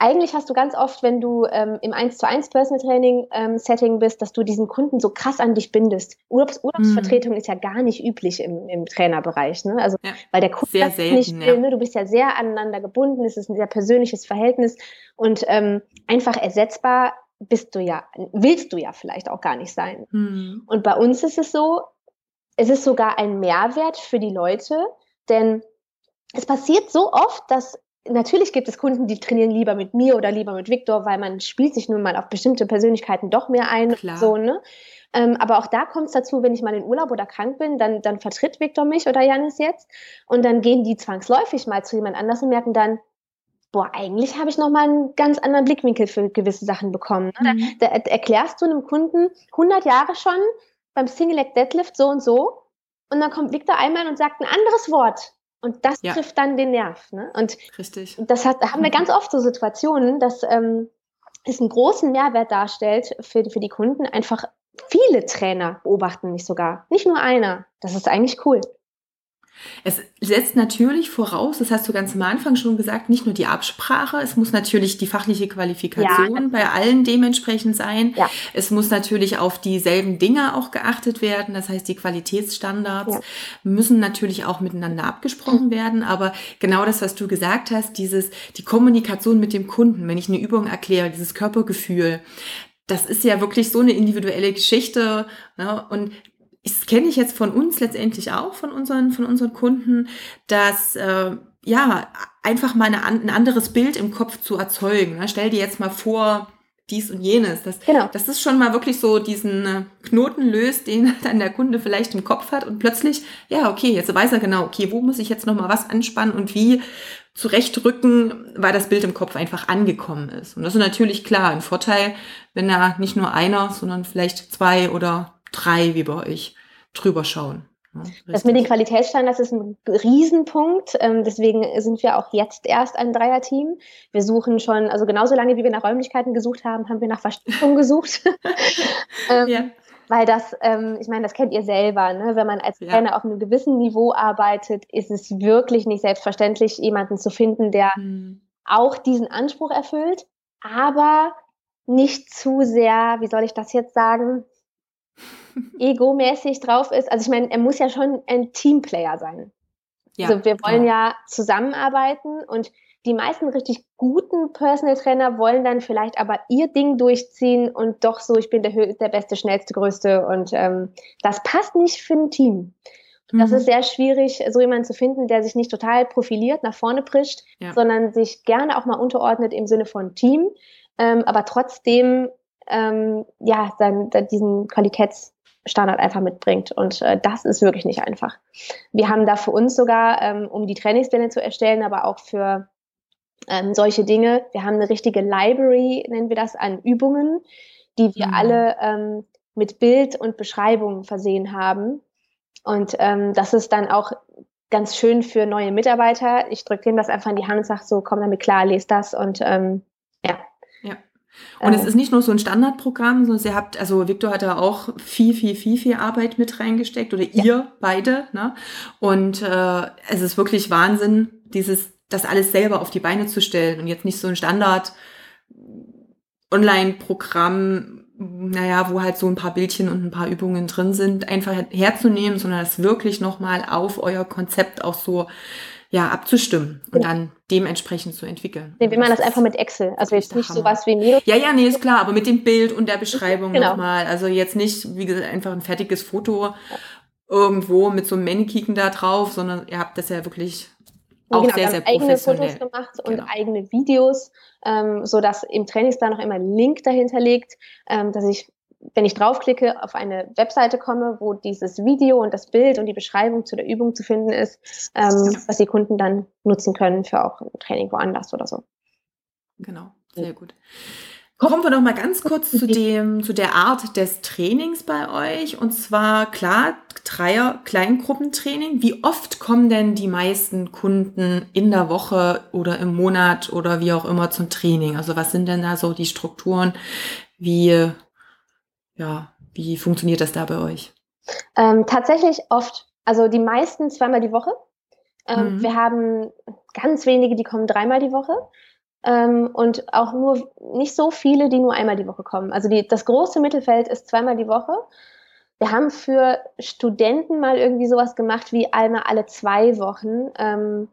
eigentlich hast du ganz oft, wenn du ähm, im 1 zu 1 Personal Training ähm, Setting bist, dass du diesen Kunden so krass an dich bindest. Urlaubs Urlaubsvertretung mhm. ist ja gar nicht üblich im, im Trainerbereich, ne? Also ja, weil der Kunde sehr selten, nicht will, ne? Du bist ja sehr aneinander gebunden, es ist ein sehr persönliches Verhältnis und ähm, einfach ersetzbar bist du ja, willst du ja vielleicht auch gar nicht sein. Mhm. Und bei uns ist es so, es ist sogar ein Mehrwert für die Leute, denn es passiert so oft, dass natürlich gibt es Kunden, die trainieren lieber mit mir oder lieber mit Viktor, weil man spielt sich nun mal auf bestimmte Persönlichkeiten doch mehr ein. Klar. So, ne? Ähm, aber auch da kommt es dazu, wenn ich mal in Urlaub oder krank bin, dann, dann vertritt Victor mich oder Janis jetzt. Und dann gehen die zwangsläufig mal zu jemand anders und merken dann, boah, eigentlich habe ich noch mal einen ganz anderen Blickwinkel für gewisse Sachen bekommen. Ne? Mhm. Da, da, erklärst du einem Kunden 100 Jahre schon beim Single Leg Deadlift so und so und dann kommt Victor einmal und sagt ein anderes Wort und das ja. trifft dann den Nerv. Ne? Und Richtig. das hat, haben wir ganz oft so Situationen, dass ähm, es einen großen Mehrwert darstellt für, für die Kunden, einfach viele Trainer beobachten mich sogar, nicht nur einer. Das ist eigentlich cool. Es setzt natürlich voraus, das hast du ganz am Anfang schon gesagt, nicht nur die Absprache, es muss natürlich die fachliche Qualifikation ja. bei allen dementsprechend sein. Ja. Es muss natürlich auf dieselben Dinge auch geachtet werden, das heißt die Qualitätsstandards ja. müssen natürlich auch miteinander abgesprochen <laughs> werden, aber genau das, was du gesagt hast, dieses die Kommunikation mit dem Kunden, wenn ich eine Übung erkläre, dieses Körpergefühl, das ist ja wirklich so eine individuelle Geschichte. Ne? Und das kenne ich jetzt von uns letztendlich auch, von unseren, von unseren Kunden, dass äh, ja einfach mal eine, ein anderes Bild im Kopf zu erzeugen. Ne? Stell dir jetzt mal vor, dies und jenes. Das, genau. das ist schon mal wirklich so diesen äh, Knoten löst, den <laughs> dann der Kunde vielleicht im Kopf hat und plötzlich, ja, okay, jetzt weiß er genau, okay, wo muss ich jetzt nochmal was anspannen und wie zurechtrücken, weil das Bild im Kopf einfach angekommen ist. Und das ist natürlich klar ein Vorteil, wenn da nicht nur einer, sondern vielleicht zwei oder drei wie bei euch drüber schauen. Ja, das mit den Qualitätsstandards ist ein Riesenpunkt. Ähm, deswegen sind wir auch jetzt erst ein Dreierteam. Wir suchen schon, also genauso lange wie wir nach Räumlichkeiten gesucht haben, haben wir nach Verstärkung <laughs> gesucht. <laughs> ähm, ja. Weil das, ähm, ich meine, das kennt ihr selber, ne? wenn man als Trainer ja. auf einem gewissen Niveau arbeitet, ist es wirklich nicht selbstverständlich, jemanden zu finden, der mhm. auch diesen Anspruch erfüllt, aber nicht zu sehr, wie soll ich das jetzt sagen, egomäßig drauf ist. Also ich meine, er muss ja schon ein Teamplayer sein. Ja, also wir wollen ja. ja zusammenarbeiten und die meisten richtig guten Personal Trainer wollen dann vielleicht aber ihr Ding durchziehen und doch so, ich bin der, der beste, schnellste, größte und ähm, das passt nicht für ein Team. Das mhm. ist sehr schwierig, so jemanden zu finden, der sich nicht total profiliert, nach vorne prischt, ja. sondern sich gerne auch mal unterordnet im Sinne von Team, ähm, aber trotzdem ähm, ja dann, dann diesen Qualitäts Standard einfach mitbringt. Und äh, das ist wirklich nicht einfach. Wir haben da für uns sogar, ähm, um die Trainingspläne zu erstellen, aber auch für ähm, solche Dinge, wir haben eine richtige Library, nennen wir das, an Übungen, die wir mhm. alle ähm, mit Bild und Beschreibung versehen haben. Und ähm, das ist dann auch ganz schön für neue Mitarbeiter. Ich drücke denen das einfach in die Hand und sage so, komm damit klar, lest das und ähm, ja, und es ähm. ist nicht nur so ein Standardprogramm, sondern ihr habt, also Victor hat da auch viel, viel, viel, viel Arbeit mit reingesteckt oder ihr ja. beide. Ne? Und äh, es ist wirklich Wahnsinn, dieses, das alles selber auf die Beine zu stellen und jetzt nicht so ein Standard Online-Programm, naja, wo halt so ein paar Bildchen und ein paar Übungen drin sind, einfach herzunehmen, sondern das wirklich nochmal auf euer Konzept auch so ja, abzustimmen und ja. dann dementsprechend zu entwickeln. Nee, wir machen das einfach mit Excel. Also jetzt nicht Hammer. sowas wie Miro. Ja, ja, nee, ist klar, aber mit dem Bild und der Beschreibung genau. nochmal. Also jetzt nicht, wie gesagt, einfach ein fertiges Foto irgendwo mit so einem Mannequin da drauf, sondern ihr habt das ja wirklich auch genau, sehr, sehr professionell. eigene Fotos gemacht und genau. eigene Videos, ähm, so dass im Trainingsplan noch immer ein Link dahinter liegt, ähm, dass ich wenn ich draufklicke, auf eine Webseite komme, wo dieses Video und das Bild und die Beschreibung zu der Übung zu finden ist, ähm, was die Kunden dann nutzen können für auch ein Training woanders oder so. Genau, sehr gut. Kommen wir noch mal ganz kurz zu <laughs> dem, zu der Art des Trainings bei euch. Und zwar, klar, Dreier Kleingruppentraining. Wie oft kommen denn die meisten Kunden in der Woche oder im Monat oder wie auch immer zum Training? Also was sind denn da so die Strukturen? Wie ja, wie funktioniert das da bei euch? Ähm, tatsächlich oft. Also die meisten zweimal die Woche. Ähm, mhm. Wir haben ganz wenige, die kommen dreimal die Woche. Ähm, und auch nur nicht so viele, die nur einmal die Woche kommen. Also die, das große Mittelfeld ist zweimal die Woche. Wir haben für Studenten mal irgendwie sowas gemacht wie einmal alle zwei Wochen. Ähm,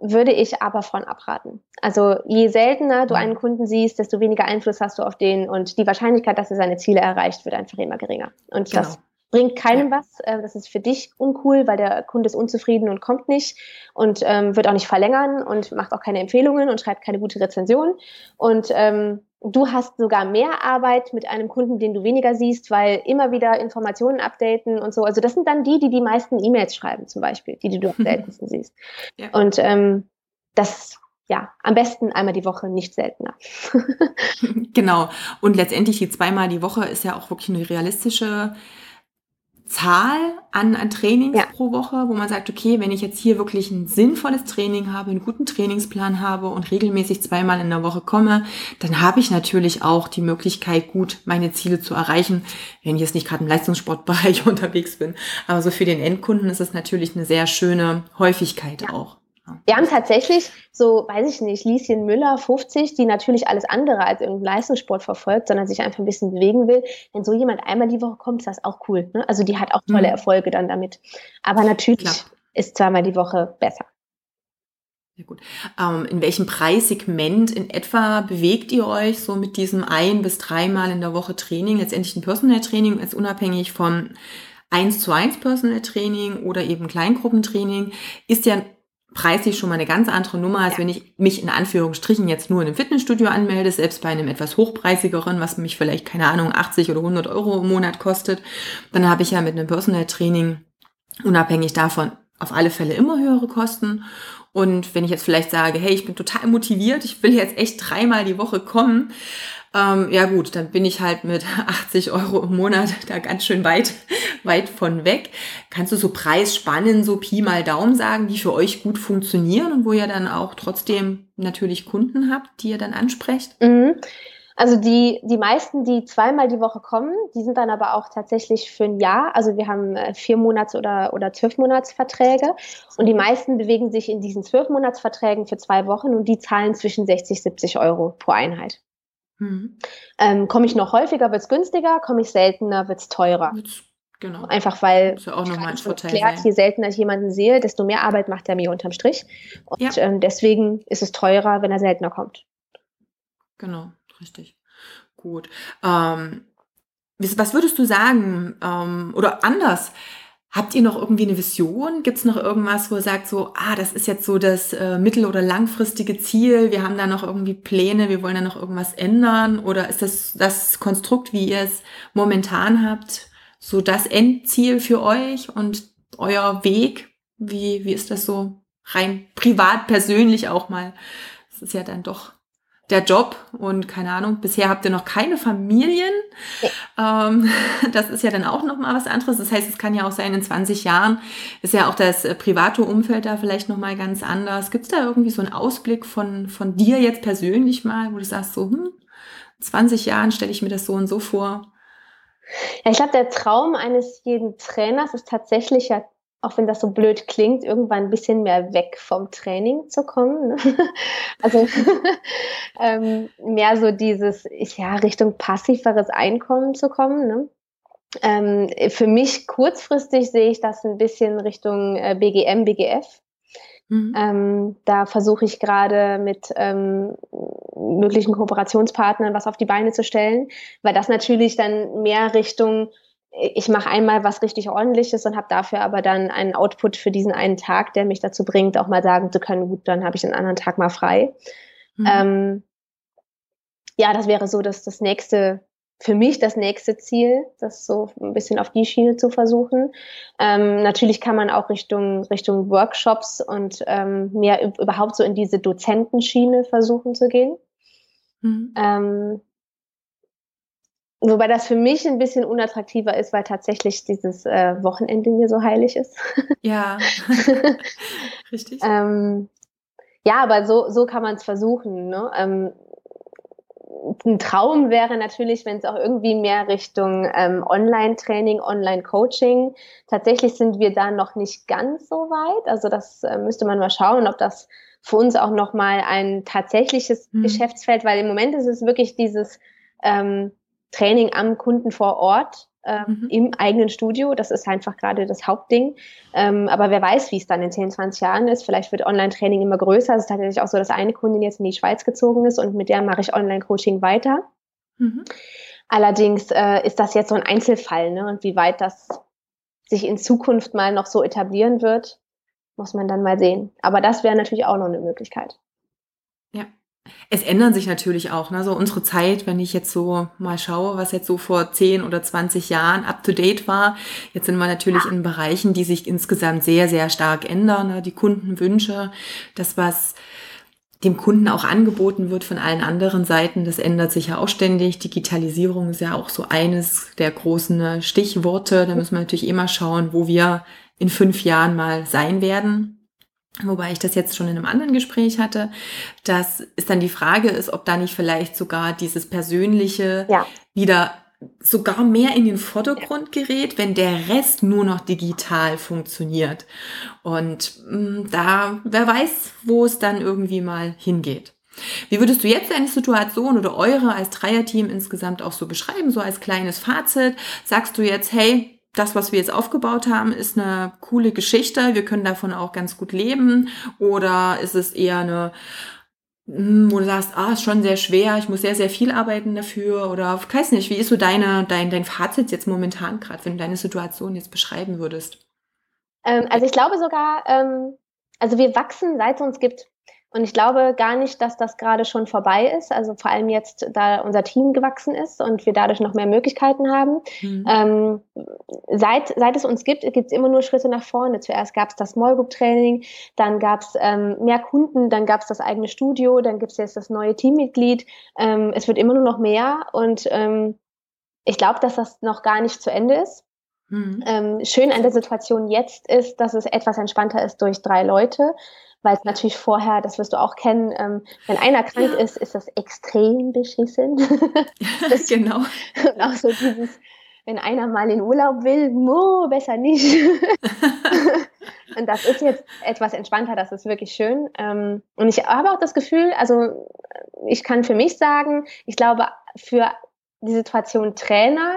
würde ich aber von abraten. Also je seltener du einen Kunden siehst, desto weniger Einfluss hast du auf den und die Wahrscheinlichkeit, dass er seine Ziele erreicht, wird einfach immer geringer. Und genau. das bringt keinem ja. was. Äh, das ist für dich uncool, weil der Kunde ist unzufrieden und kommt nicht und ähm, wird auch nicht verlängern und macht auch keine Empfehlungen und schreibt keine gute Rezension. Und ähm, du hast sogar mehr Arbeit mit einem Kunden, den du weniger siehst, weil immer wieder Informationen updaten und so. Also das sind dann die, die die meisten E-Mails schreiben zum Beispiel, die, die du am <laughs> seltensten siehst. Ja. Und ähm, das ja, am besten einmal die Woche, nicht seltener. <laughs> genau. Und letztendlich die zweimal die Woche ist ja auch wirklich eine realistische Zahl an, an Trainings ja. pro Woche, wo man sagt, okay, wenn ich jetzt hier wirklich ein sinnvolles Training habe, einen guten Trainingsplan habe und regelmäßig zweimal in der Woche komme, dann habe ich natürlich auch die Möglichkeit, gut meine Ziele zu erreichen, wenn ich jetzt nicht gerade im Leistungssportbereich <laughs> unterwegs bin. Aber so für den Endkunden ist es natürlich eine sehr schöne Häufigkeit ja. auch. Wir haben tatsächlich so, weiß ich nicht, Lieschen Müller, 50, die natürlich alles andere als irgendeinen Leistungssport verfolgt, sondern sich einfach ein bisschen bewegen will. Wenn so jemand einmal die Woche kommt, ist das auch cool. Ne? Also die hat auch tolle mhm. Erfolge dann damit. Aber natürlich Klar. ist zweimal die Woche besser. Sehr gut. Ähm, in welchem Preissegment in etwa bewegt ihr euch so mit diesem ein bis dreimal in der Woche Training, letztendlich ein Personal Training, ist unabhängig vom 1 zu 1 Personal Training oder eben Kleingruppentraining, ist ja preislich schon mal eine ganz andere Nummer, als ja. wenn ich mich in Anführungsstrichen jetzt nur in einem Fitnessstudio anmelde, selbst bei einem etwas hochpreisigeren, was mich vielleicht, keine Ahnung, 80 oder 100 Euro im Monat kostet. Dann habe ich ja mit einem Personal Training unabhängig davon auf alle Fälle immer höhere Kosten. Und wenn ich jetzt vielleicht sage, hey, ich bin total motiviert, ich will jetzt echt dreimal die Woche kommen, ähm, ja gut, dann bin ich halt mit 80 Euro im Monat da ganz schön weit, weit von weg. Kannst du so Preisspannen, so Pi mal Daumen sagen, die für euch gut funktionieren und wo ihr dann auch trotzdem natürlich Kunden habt, die ihr dann ansprecht? Mhm. Also die, die meisten, die zweimal die Woche kommen, die sind dann aber auch tatsächlich für ein Jahr. Also wir haben äh, vier Monats- oder, oder zwölf Monatsverträge und die meisten bewegen sich in diesen zwölf Monatsverträgen für zwei Wochen und die zahlen zwischen 60, 70 Euro pro Einheit. Mhm. Ähm, komme ich noch häufiger, wird es günstiger, komme ich seltener, wird es teurer. Genau. Einfach weil das ist ja auch nochmal ein Vorteil erklärt, je seltener ich jemanden sehe, desto mehr Arbeit macht er mir unterm Strich. Und ja. ähm, deswegen ist es teurer, wenn er seltener kommt. Genau, richtig. Gut. Ähm, was würdest du sagen? Ähm, oder anders, Habt ihr noch irgendwie eine Vision? Gibt es noch irgendwas, wo ihr sagt so, ah, das ist jetzt so das äh, mittel- oder langfristige Ziel, wir haben da noch irgendwie Pläne, wir wollen da noch irgendwas ändern? Oder ist das das Konstrukt, wie ihr es momentan habt, so das Endziel für euch und euer Weg? Wie, wie ist das so rein privat, persönlich auch mal? Das ist ja dann doch der Job und keine Ahnung, bisher habt ihr noch keine Familien. Ja. Ähm, <laughs> das ist ja dann auch noch mal was anderes. Das heißt, es kann ja auch sein, in 20 Jahren ist ja auch das äh, private Umfeld da vielleicht noch mal ganz anders. Gibt es da irgendwie so einen Ausblick von, von dir jetzt persönlich mal, wo du sagst so, hm, 20 Jahren stelle ich mir das so und so vor? Ja, ich glaube, der Traum eines jeden Trainers ist tatsächlich ja auch wenn das so blöd klingt, irgendwann ein bisschen mehr weg vom Training zu kommen. Ne? <laughs> Also <laughs> ähm, mehr so dieses, ja, Richtung passiveres Einkommen zu kommen. Ne? Ähm, für mich kurzfristig sehe ich das ein bisschen Richtung äh, BGM, BGF. Mhm. Ähm, da versuche ich gerade mit ähm, möglichen Kooperationspartnern was auf die Beine zu stellen, weil das natürlich dann mehr Richtung ich mache einmal was richtig ordentliches und habe dafür aber dann einen Output für diesen einen Tag, der mich dazu bringt, auch mal sagen zu können, gut, dann habe ich den anderen Tag mal frei. Mhm. Ähm, ja, das wäre so dass das nächste, für mich das nächste Ziel, das so ein bisschen auf die Schiene zu versuchen. Ähm, natürlich kann man auch Richtung, Richtung Workshops und ähm, mehr überhaupt so in diese Dozentenschiene versuchen zu gehen. Mhm. Ähm, Wobei das für mich ein bisschen unattraktiver ist, weil tatsächlich dieses äh, Wochenende mir so heilig ist. <laughs> Ja, <laughs> richtig. ähm, ja, aber so, so kann man es versuchen. Ne? Ähm, ein Traum wäre natürlich, wenn es auch irgendwie mehr Richtung ähm, Online-Training, Online-Coaching. Tatsächlich sind wir da noch nicht ganz so weit. Also das äh, müsste man mal schauen, ob das für uns auch noch mal ein tatsächliches hm. Geschäftsfeld, weil im Moment ist es wirklich dieses ähm, Training am Kunden vor Ort äh, mhm. im eigenen Studio. Das ist einfach gerade das Hauptding. Ähm, aber wer weiß, wie es dann in 10, 20 Jahren ist. Vielleicht wird Online-Training immer größer. Es ist tatsächlich auch so, dass eine Kundin jetzt in die Schweiz gezogen ist und mit der mache ich Online-Coaching weiter. Mhm. Allerdings äh, ist das jetzt so ein Einzelfall, ne? Und wie weit das sich in Zukunft mal noch so etablieren wird, muss man dann mal sehen. Aber das wäre natürlich auch noch eine Möglichkeit. Ja. Es ändern sich natürlich auch, ne? So unsere Zeit, wenn ich jetzt so mal schaue, was jetzt so vor 10 oder 20 Jahren up to date war. Jetzt sind wir natürlich in Bereichen, die sich insgesamt sehr, sehr stark ändern. Ne? Die Kundenwünsche, das, was dem Kunden auch angeboten wird von allen anderen Seiten. Das ändert sich ja auch ständig. Digitalisierung ist ja auch so eines der großen Stichworte. Da müssen wir natürlich immer schauen, wo wir in fünf Jahren mal sein werden. Wobei ich das jetzt schon in einem anderen Gespräch hatte, dass es dann die Frage ist, ob da nicht vielleicht sogar dieses Persönliche ja. wieder sogar mehr in den Vordergrund gerät, wenn der Rest nur noch digital funktioniert. Und mh, mm, da, wer weiß, wo es dann irgendwie mal hingeht. Wie würdest du jetzt deine Situation oder eure als Dreierteam insgesamt auch so beschreiben, so als kleines Fazit? Sagst du jetzt, hey, das, was wir jetzt aufgebaut haben, ist eine coole Geschichte, wir können davon auch ganz gut leben? Oder ist es eher eine, hm, wo du sagst, ah, ist schon sehr schwer, ich muss sehr, sehr viel arbeiten dafür oder ich weiß nicht, wie ist so deine, dein, dein Fazit jetzt momentan gerade, wenn du deine Situation jetzt beschreiben würdest? Ähm, also ich glaube sogar, ähm, also wir wachsen, seit es uns gibt. Und ich glaube gar nicht, dass das gerade schon vorbei ist. Also vor allem jetzt, da unser Team gewachsen ist und wir dadurch noch mehr Möglichkeiten haben. Mhm. Ähm, seit, seit es uns gibt, gibt es immer nur Schritte nach vorne. Zuerst gab es das Small Group Training, dann gab es ähm, mehr Kunden, dann gab es das eigene Studio, dann gibt es jetzt das neue Teammitglied. Ähm, es wird immer nur noch mehr und ähm, ich glaube, dass das noch gar nicht zu Ende ist. Mhm. Ähm, schön an der Situation jetzt ist, dass es etwas entspannter ist durch drei Leute weil es natürlich vorher, das wirst du auch kennen, ähm, wenn einer krank ja. ist, ist das extrem beschissen. <laughs> das, genau. Und auch so dieses, wenn einer mal in Urlaub will, mo, besser nicht. <laughs> und das ist jetzt etwas entspannter, das ist wirklich schön. Ähm, und ich habe auch das Gefühl, also ich kann für mich sagen, ich glaube, für die Situation Trainer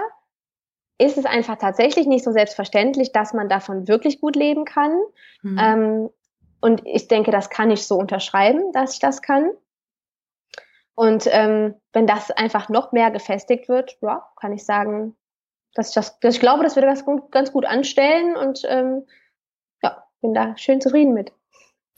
ist es einfach tatsächlich nicht so selbstverständlich, dass man davon wirklich gut leben kann. Mhm. Ähm, und ich denke, das kann ich so unterschreiben, dass ich das kann. Und ähm, wenn das einfach noch mehr gefestigt wird, ja, kann ich sagen, dass ich das, dass ich glaube, dass wir das ganz gut anstellen und ähm, ja, bin da schön zufrieden mit.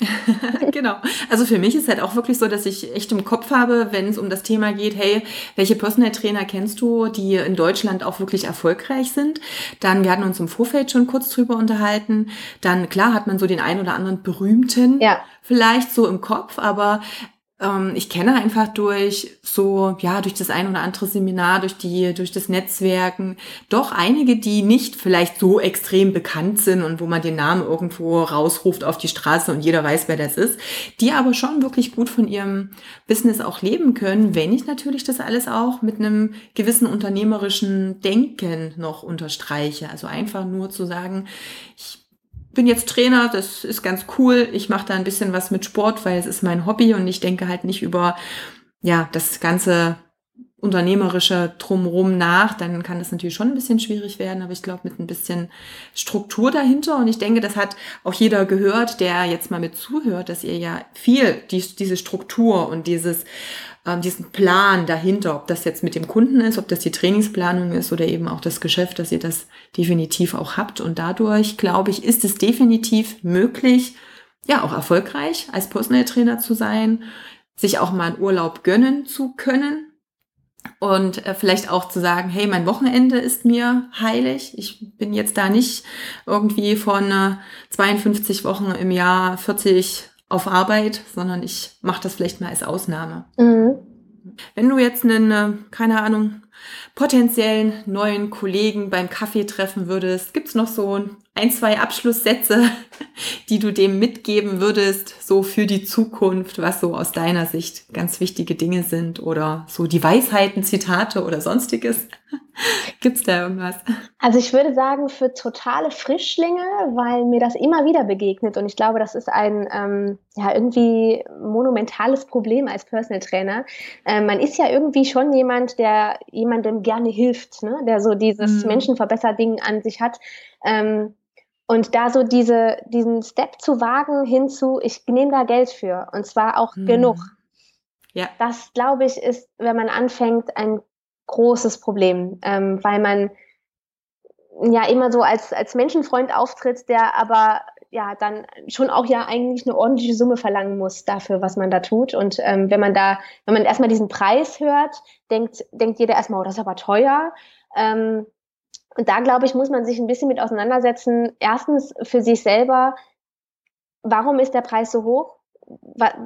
<laughs> genau. Also für mich ist halt auch wirklich so, dass ich echt im Kopf habe, wenn es um das Thema geht, hey, welche Personal Trainer kennst du, die in Deutschland auch wirklich erfolgreich sind? Dann, wir hatten uns im Vorfeld schon kurz drüber unterhalten. Dann, klar, hat man so den einen oder anderen berühmten ja. vielleicht so im Kopf, aber ich kenne einfach durch so, ja, durch das ein oder andere Seminar, durch die, durch das Netzwerken, doch einige, die nicht vielleicht so extrem bekannt sind und wo man den Namen irgendwo rausruft auf die Straße und jeder weiß, wer das ist, die aber schon wirklich gut von ihrem Business auch leben können, wenn ich natürlich das alles auch mit einem gewissen unternehmerischen Denken noch unterstreiche. Also einfach nur zu sagen, ich bin jetzt Trainer, das ist ganz cool. Ich mache da ein bisschen was mit Sport, weil es ist mein Hobby und ich denke halt nicht über ja das ganze unternehmerische drumherum nach, dann kann das natürlich schon ein bisschen schwierig werden, aber ich glaube mit ein bisschen Struktur dahinter und ich denke, das hat auch jeder gehört, der jetzt mal mit zuhört, dass ihr ja viel die, diese Struktur und dieses ähm, diesen Plan dahinter, ob das jetzt mit dem Kunden ist, ob das die Trainingsplanung ist oder eben auch das Geschäft, dass ihr das definitiv auch habt. Und dadurch, glaube ich, ist es definitiv möglich, ja, auch erfolgreich als Personal Trainer zu sein, sich auch mal einen Urlaub gönnen zu können, und äh, vielleicht auch zu sagen, hey, mein Wochenende ist mir heilig. Ich bin jetzt da nicht irgendwie von äh, 52 Wochen im Jahr 40 auf Arbeit, sondern ich mache das vielleicht mal als Ausnahme. Mhm. Wenn du jetzt einen, äh, keine Ahnung, potenziellen neuen Kollegen beim Kaffee treffen würdest, gibt's noch so ein, zwei Abschlusssätze, <laughs> die du dem mitgeben würdest, so für die Zukunft, was so aus deiner Sicht ganz wichtige Dinge sind oder so die Weisheiten, Zitate oder sonstiges? <laughs> Gibt's da irgendwas? Also ich würde sagen, für totale Frischlinge, weil mir das immer wieder begegnet und ich glaube, das ist ein ähm, ja irgendwie monumentales Problem als Personal Trainer. Ähm, man ist ja irgendwie schon jemand, der jemandem gerne hilft, ne? der so dieses mhm. Menschenverbesserding an sich hat. Ähm, und da so diese, diesen Step zu wagen hinzu, ich nehme da Geld für und zwar auch mhm. genug. Ja. Das, glaube ich, ist, wenn man anfängt, ein großes Problem, ähm, weil man ja immer so als, als Menschenfreund auftritt, der aber ja dann schon auch ja eigentlich eine ordentliche Summe verlangen muss dafür, was man da tut. Und ähm, wenn man da, wenn man erstmal diesen Preis hört, denkt, denkt jeder erstmal, oh, das ist aber teuer. Ähm, und da, glaube ich, muss man sich ein bisschen mit auseinandersetzen. Erstens für sich selber, warum ist der Preis so hoch?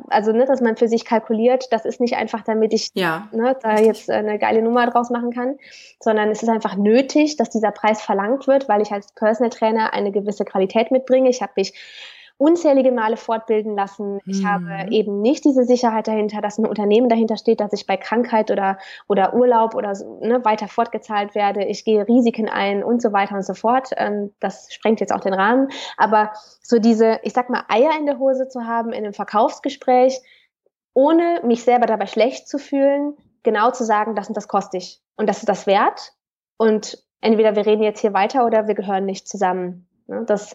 Also ne, dass man für sich kalkuliert, das ist nicht einfach, damit ich ja. ne, da jetzt eine geile Nummer draus machen kann, sondern es ist einfach nötig, dass dieser Preis verlangt wird, weil ich als Personal Trainer eine gewisse Qualität mitbringe. Ich habe mich unzählige Male fortbilden lassen. Ich mhm. habe eben nicht diese Sicherheit dahinter, dass ein Unternehmen dahinter steht, dass ich bei Krankheit oder, oder Urlaub oder so, ne, weiter fortgezahlt werde. Ich gehe Risiken ein und so weiter und so fort. Ähm, das sprengt jetzt auch den Rahmen. Aber so diese, ich sag mal, Eier in der Hose zu haben in einem Verkaufsgespräch, ohne mich selber dabei schlecht zu fühlen, genau zu sagen, das und das kostet ich. Und das ist das wert. Und entweder wir reden jetzt hier weiter oder wir gehören nicht zusammen. Ne, das,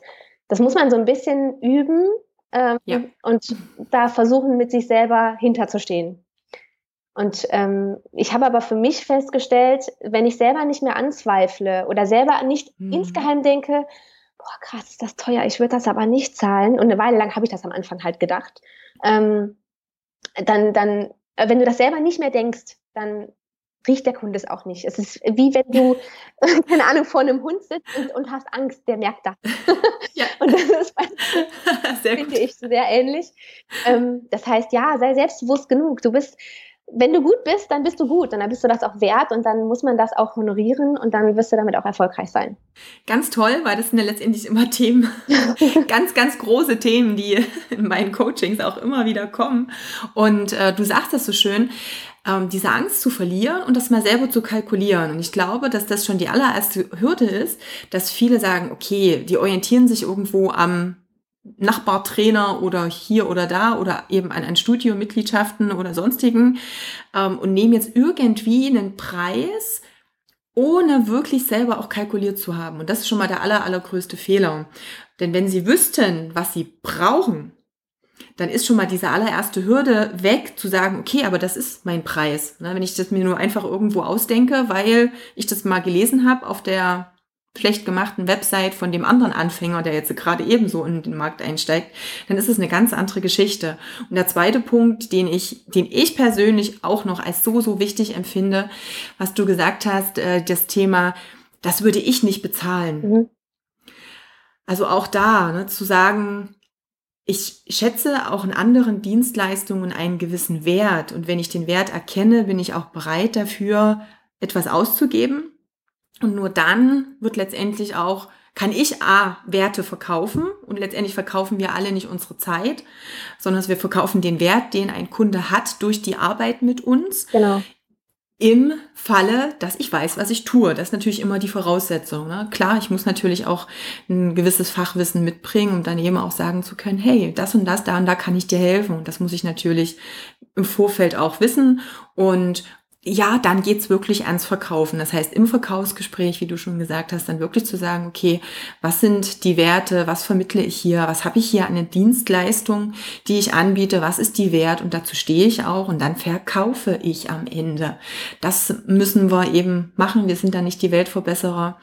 das muss man so ein bisschen üben ähm, ja. und da versuchen, mit sich selber hinterzustehen. Und ähm, ich habe aber für mich festgestellt, wenn ich selber nicht mehr anzweifle oder selber nicht mhm. insgeheim denke, boah, krass, ist das teuer, ich würde das aber nicht zahlen. Und eine Weile lang habe ich das am Anfang halt gedacht. Ähm, dann, dann, wenn du das selber nicht mehr denkst, dann riecht der Kunde es auch nicht. Es ist wie wenn du, <laughs> keine Ahnung, vor einem Hund sitzt und, und hast Angst, der merkt das. <laughs> Ja. Und das ist, <laughs> sehr finde ich, sehr ähnlich. Ähm, das heißt, ja, sei selbstbewusst genug. Du bist, wenn du gut bist, dann bist du gut und dann bist du das auch wert und dann muss man das auch honorieren und dann wirst du damit auch erfolgreich sein. Ganz toll, weil das sind ja letztendlich immer Themen, ganz, ganz große Themen, die in meinen Coachings auch immer wieder kommen. Und äh, du sagst das so schön, ähm, diese Angst zu verlieren und das mal selber zu kalkulieren. Und ich glaube, dass das schon die allererste Hürde ist, dass viele sagen, okay, die orientieren sich irgendwo am Nachbartrainer oder hier oder da oder eben an, an Studiomitgliedschaften oder sonstigen ähm, und nehmen jetzt irgendwie einen Preis, ohne wirklich selber auch kalkuliert zu haben. Und das ist schon mal der aller, allergrößte Fehler. Denn wenn sie wüssten, was sie brauchen, dann ist schon mal diese allererste Hürde weg, zu sagen, okay, aber das ist mein Preis. Ne, wenn ich das mir nur einfach irgendwo ausdenke, weil ich das mal gelesen habe auf der schlecht gemachten Website von dem anderen Anfänger, der jetzt gerade ebenso in den Markt einsteigt, dann ist es eine ganz andere Geschichte. Und der zweite Punkt, den ich, den ich persönlich auch noch als so, so wichtig empfinde, was du gesagt hast, äh, das Thema, das würde ich nicht bezahlen. Mhm. Also auch da, ne, zu sagen, ich schätze auch in anderen Dienstleistungen einen gewissen Wert. Und wenn ich den Wert erkenne, bin ich auch bereit dafür, etwas auszugeben. Und nur dann wird letztendlich auch, kann ich A, Werte verkaufen. Und letztendlich verkaufen wir alle nicht unsere Zeit, sondern wir verkaufen den Wert, den ein Kunde hat durch die Arbeit mit uns. Genau im Falle, dass ich weiß, was ich tue. Das ist natürlich immer die Voraussetzung. Ne? Klar, ich muss natürlich auch ein gewisses Fachwissen mitbringen, um dann eben auch sagen zu können, hey, das und das, da und da kann ich dir helfen. Und das muss ich natürlich im Vorfeld auch wissen. Und ja, dann geht's wirklich ans Verkaufen. Das heißt, im Verkaufsgespräch, wie du schon gesagt hast, dann wirklich zu sagen, okay, was sind die Werte, was vermittle ich hier, was habe ich hier an der Dienstleistung, die ich anbiete, was ist die Wert und dazu stehe ich auch und dann verkaufe ich am Ende. Das müssen wir eben machen. Wir sind da nicht die Weltverbesserer.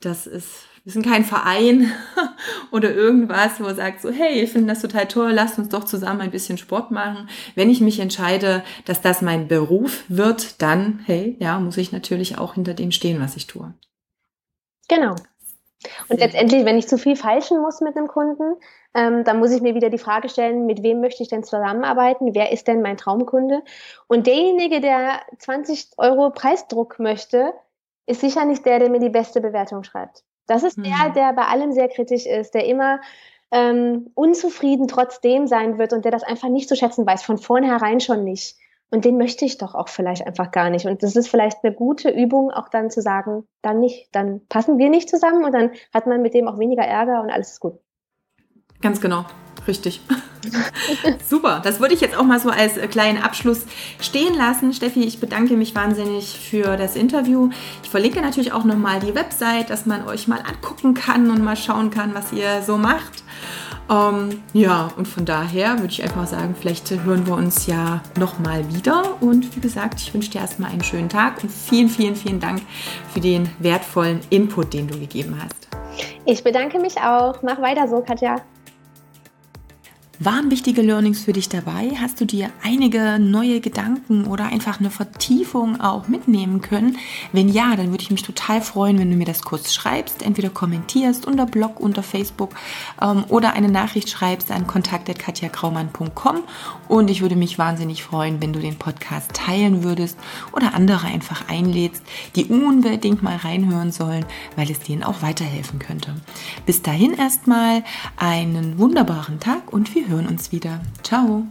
Das ist wir sind kein Verein <laughs> oder irgendwas, wo er sagt so, hey, ich finde das total toll, lasst uns doch zusammen ein bisschen Sport machen. Wenn ich mich entscheide, dass das mein Beruf wird, dann, hey, ja, muss ich natürlich auch hinter dem stehen, was ich tue. Genau. Und letztendlich, wenn ich zu viel feilschen muss mit einem Kunden, ähm, dann muss ich mir wieder die Frage stellen, mit wem möchte ich denn zusammenarbeiten? Wer ist denn mein Traumkunde? Und derjenige, der 20 Euro Preisdruck möchte, ist sicher nicht der, der mir die beste Bewertung schreibt. Das ist der, mhm. der bei allem sehr kritisch ist, der immer ähm, unzufrieden trotzdem sein wird und der das einfach nicht zu schätzen weiß, von vornherein schon nicht. Und den möchte ich doch auch vielleicht einfach gar nicht. Und das ist vielleicht eine gute Übung, auch dann zu sagen, dann nicht, dann passen wir nicht zusammen und dann hat man mit dem auch weniger Ärger und alles ist gut. Ganz genau richtig. <laughs> Super, das würde ich jetzt auch mal so als äh, kleinen Abschluss stehen lassen. Steffi, ich bedanke mich wahnsinnig für das Interview. Ich verlinke natürlich auch nochmal die Website, dass man euch mal angucken kann und mal schauen kann, was ihr so macht. Ähm, ja, und von daher würde ich einfach sagen, vielleicht hören wir uns ja nochmal wieder. Und wie gesagt, ich wünsche dir erstmal einen schönen Tag und vielen, vielen, vielen Dank für den wertvollen Input, den du gegeben hast. Ich bedanke mich auch. Mach weiter so, Katja. Waren wichtige Learnings für dich dabei? Hast du dir einige neue Gedanken oder einfach eine Vertiefung auch mitnehmen können? Wenn ja, dann würde ich mich total freuen, wenn du mir das kurz schreibst, entweder kommentierst unter Blog, unter Facebook ähm, oder eine Nachricht schreibst an kontakt.katjakraumann.com und ich würde mich wahnsinnig freuen, wenn du den Podcast teilen würdest oder andere einfach einlädst, die unbedingt mal reinhören sollen, weil es denen auch weiterhelfen könnte. Bis dahin erstmal einen wunderbaren Tag und hören uns wieder. Ciao!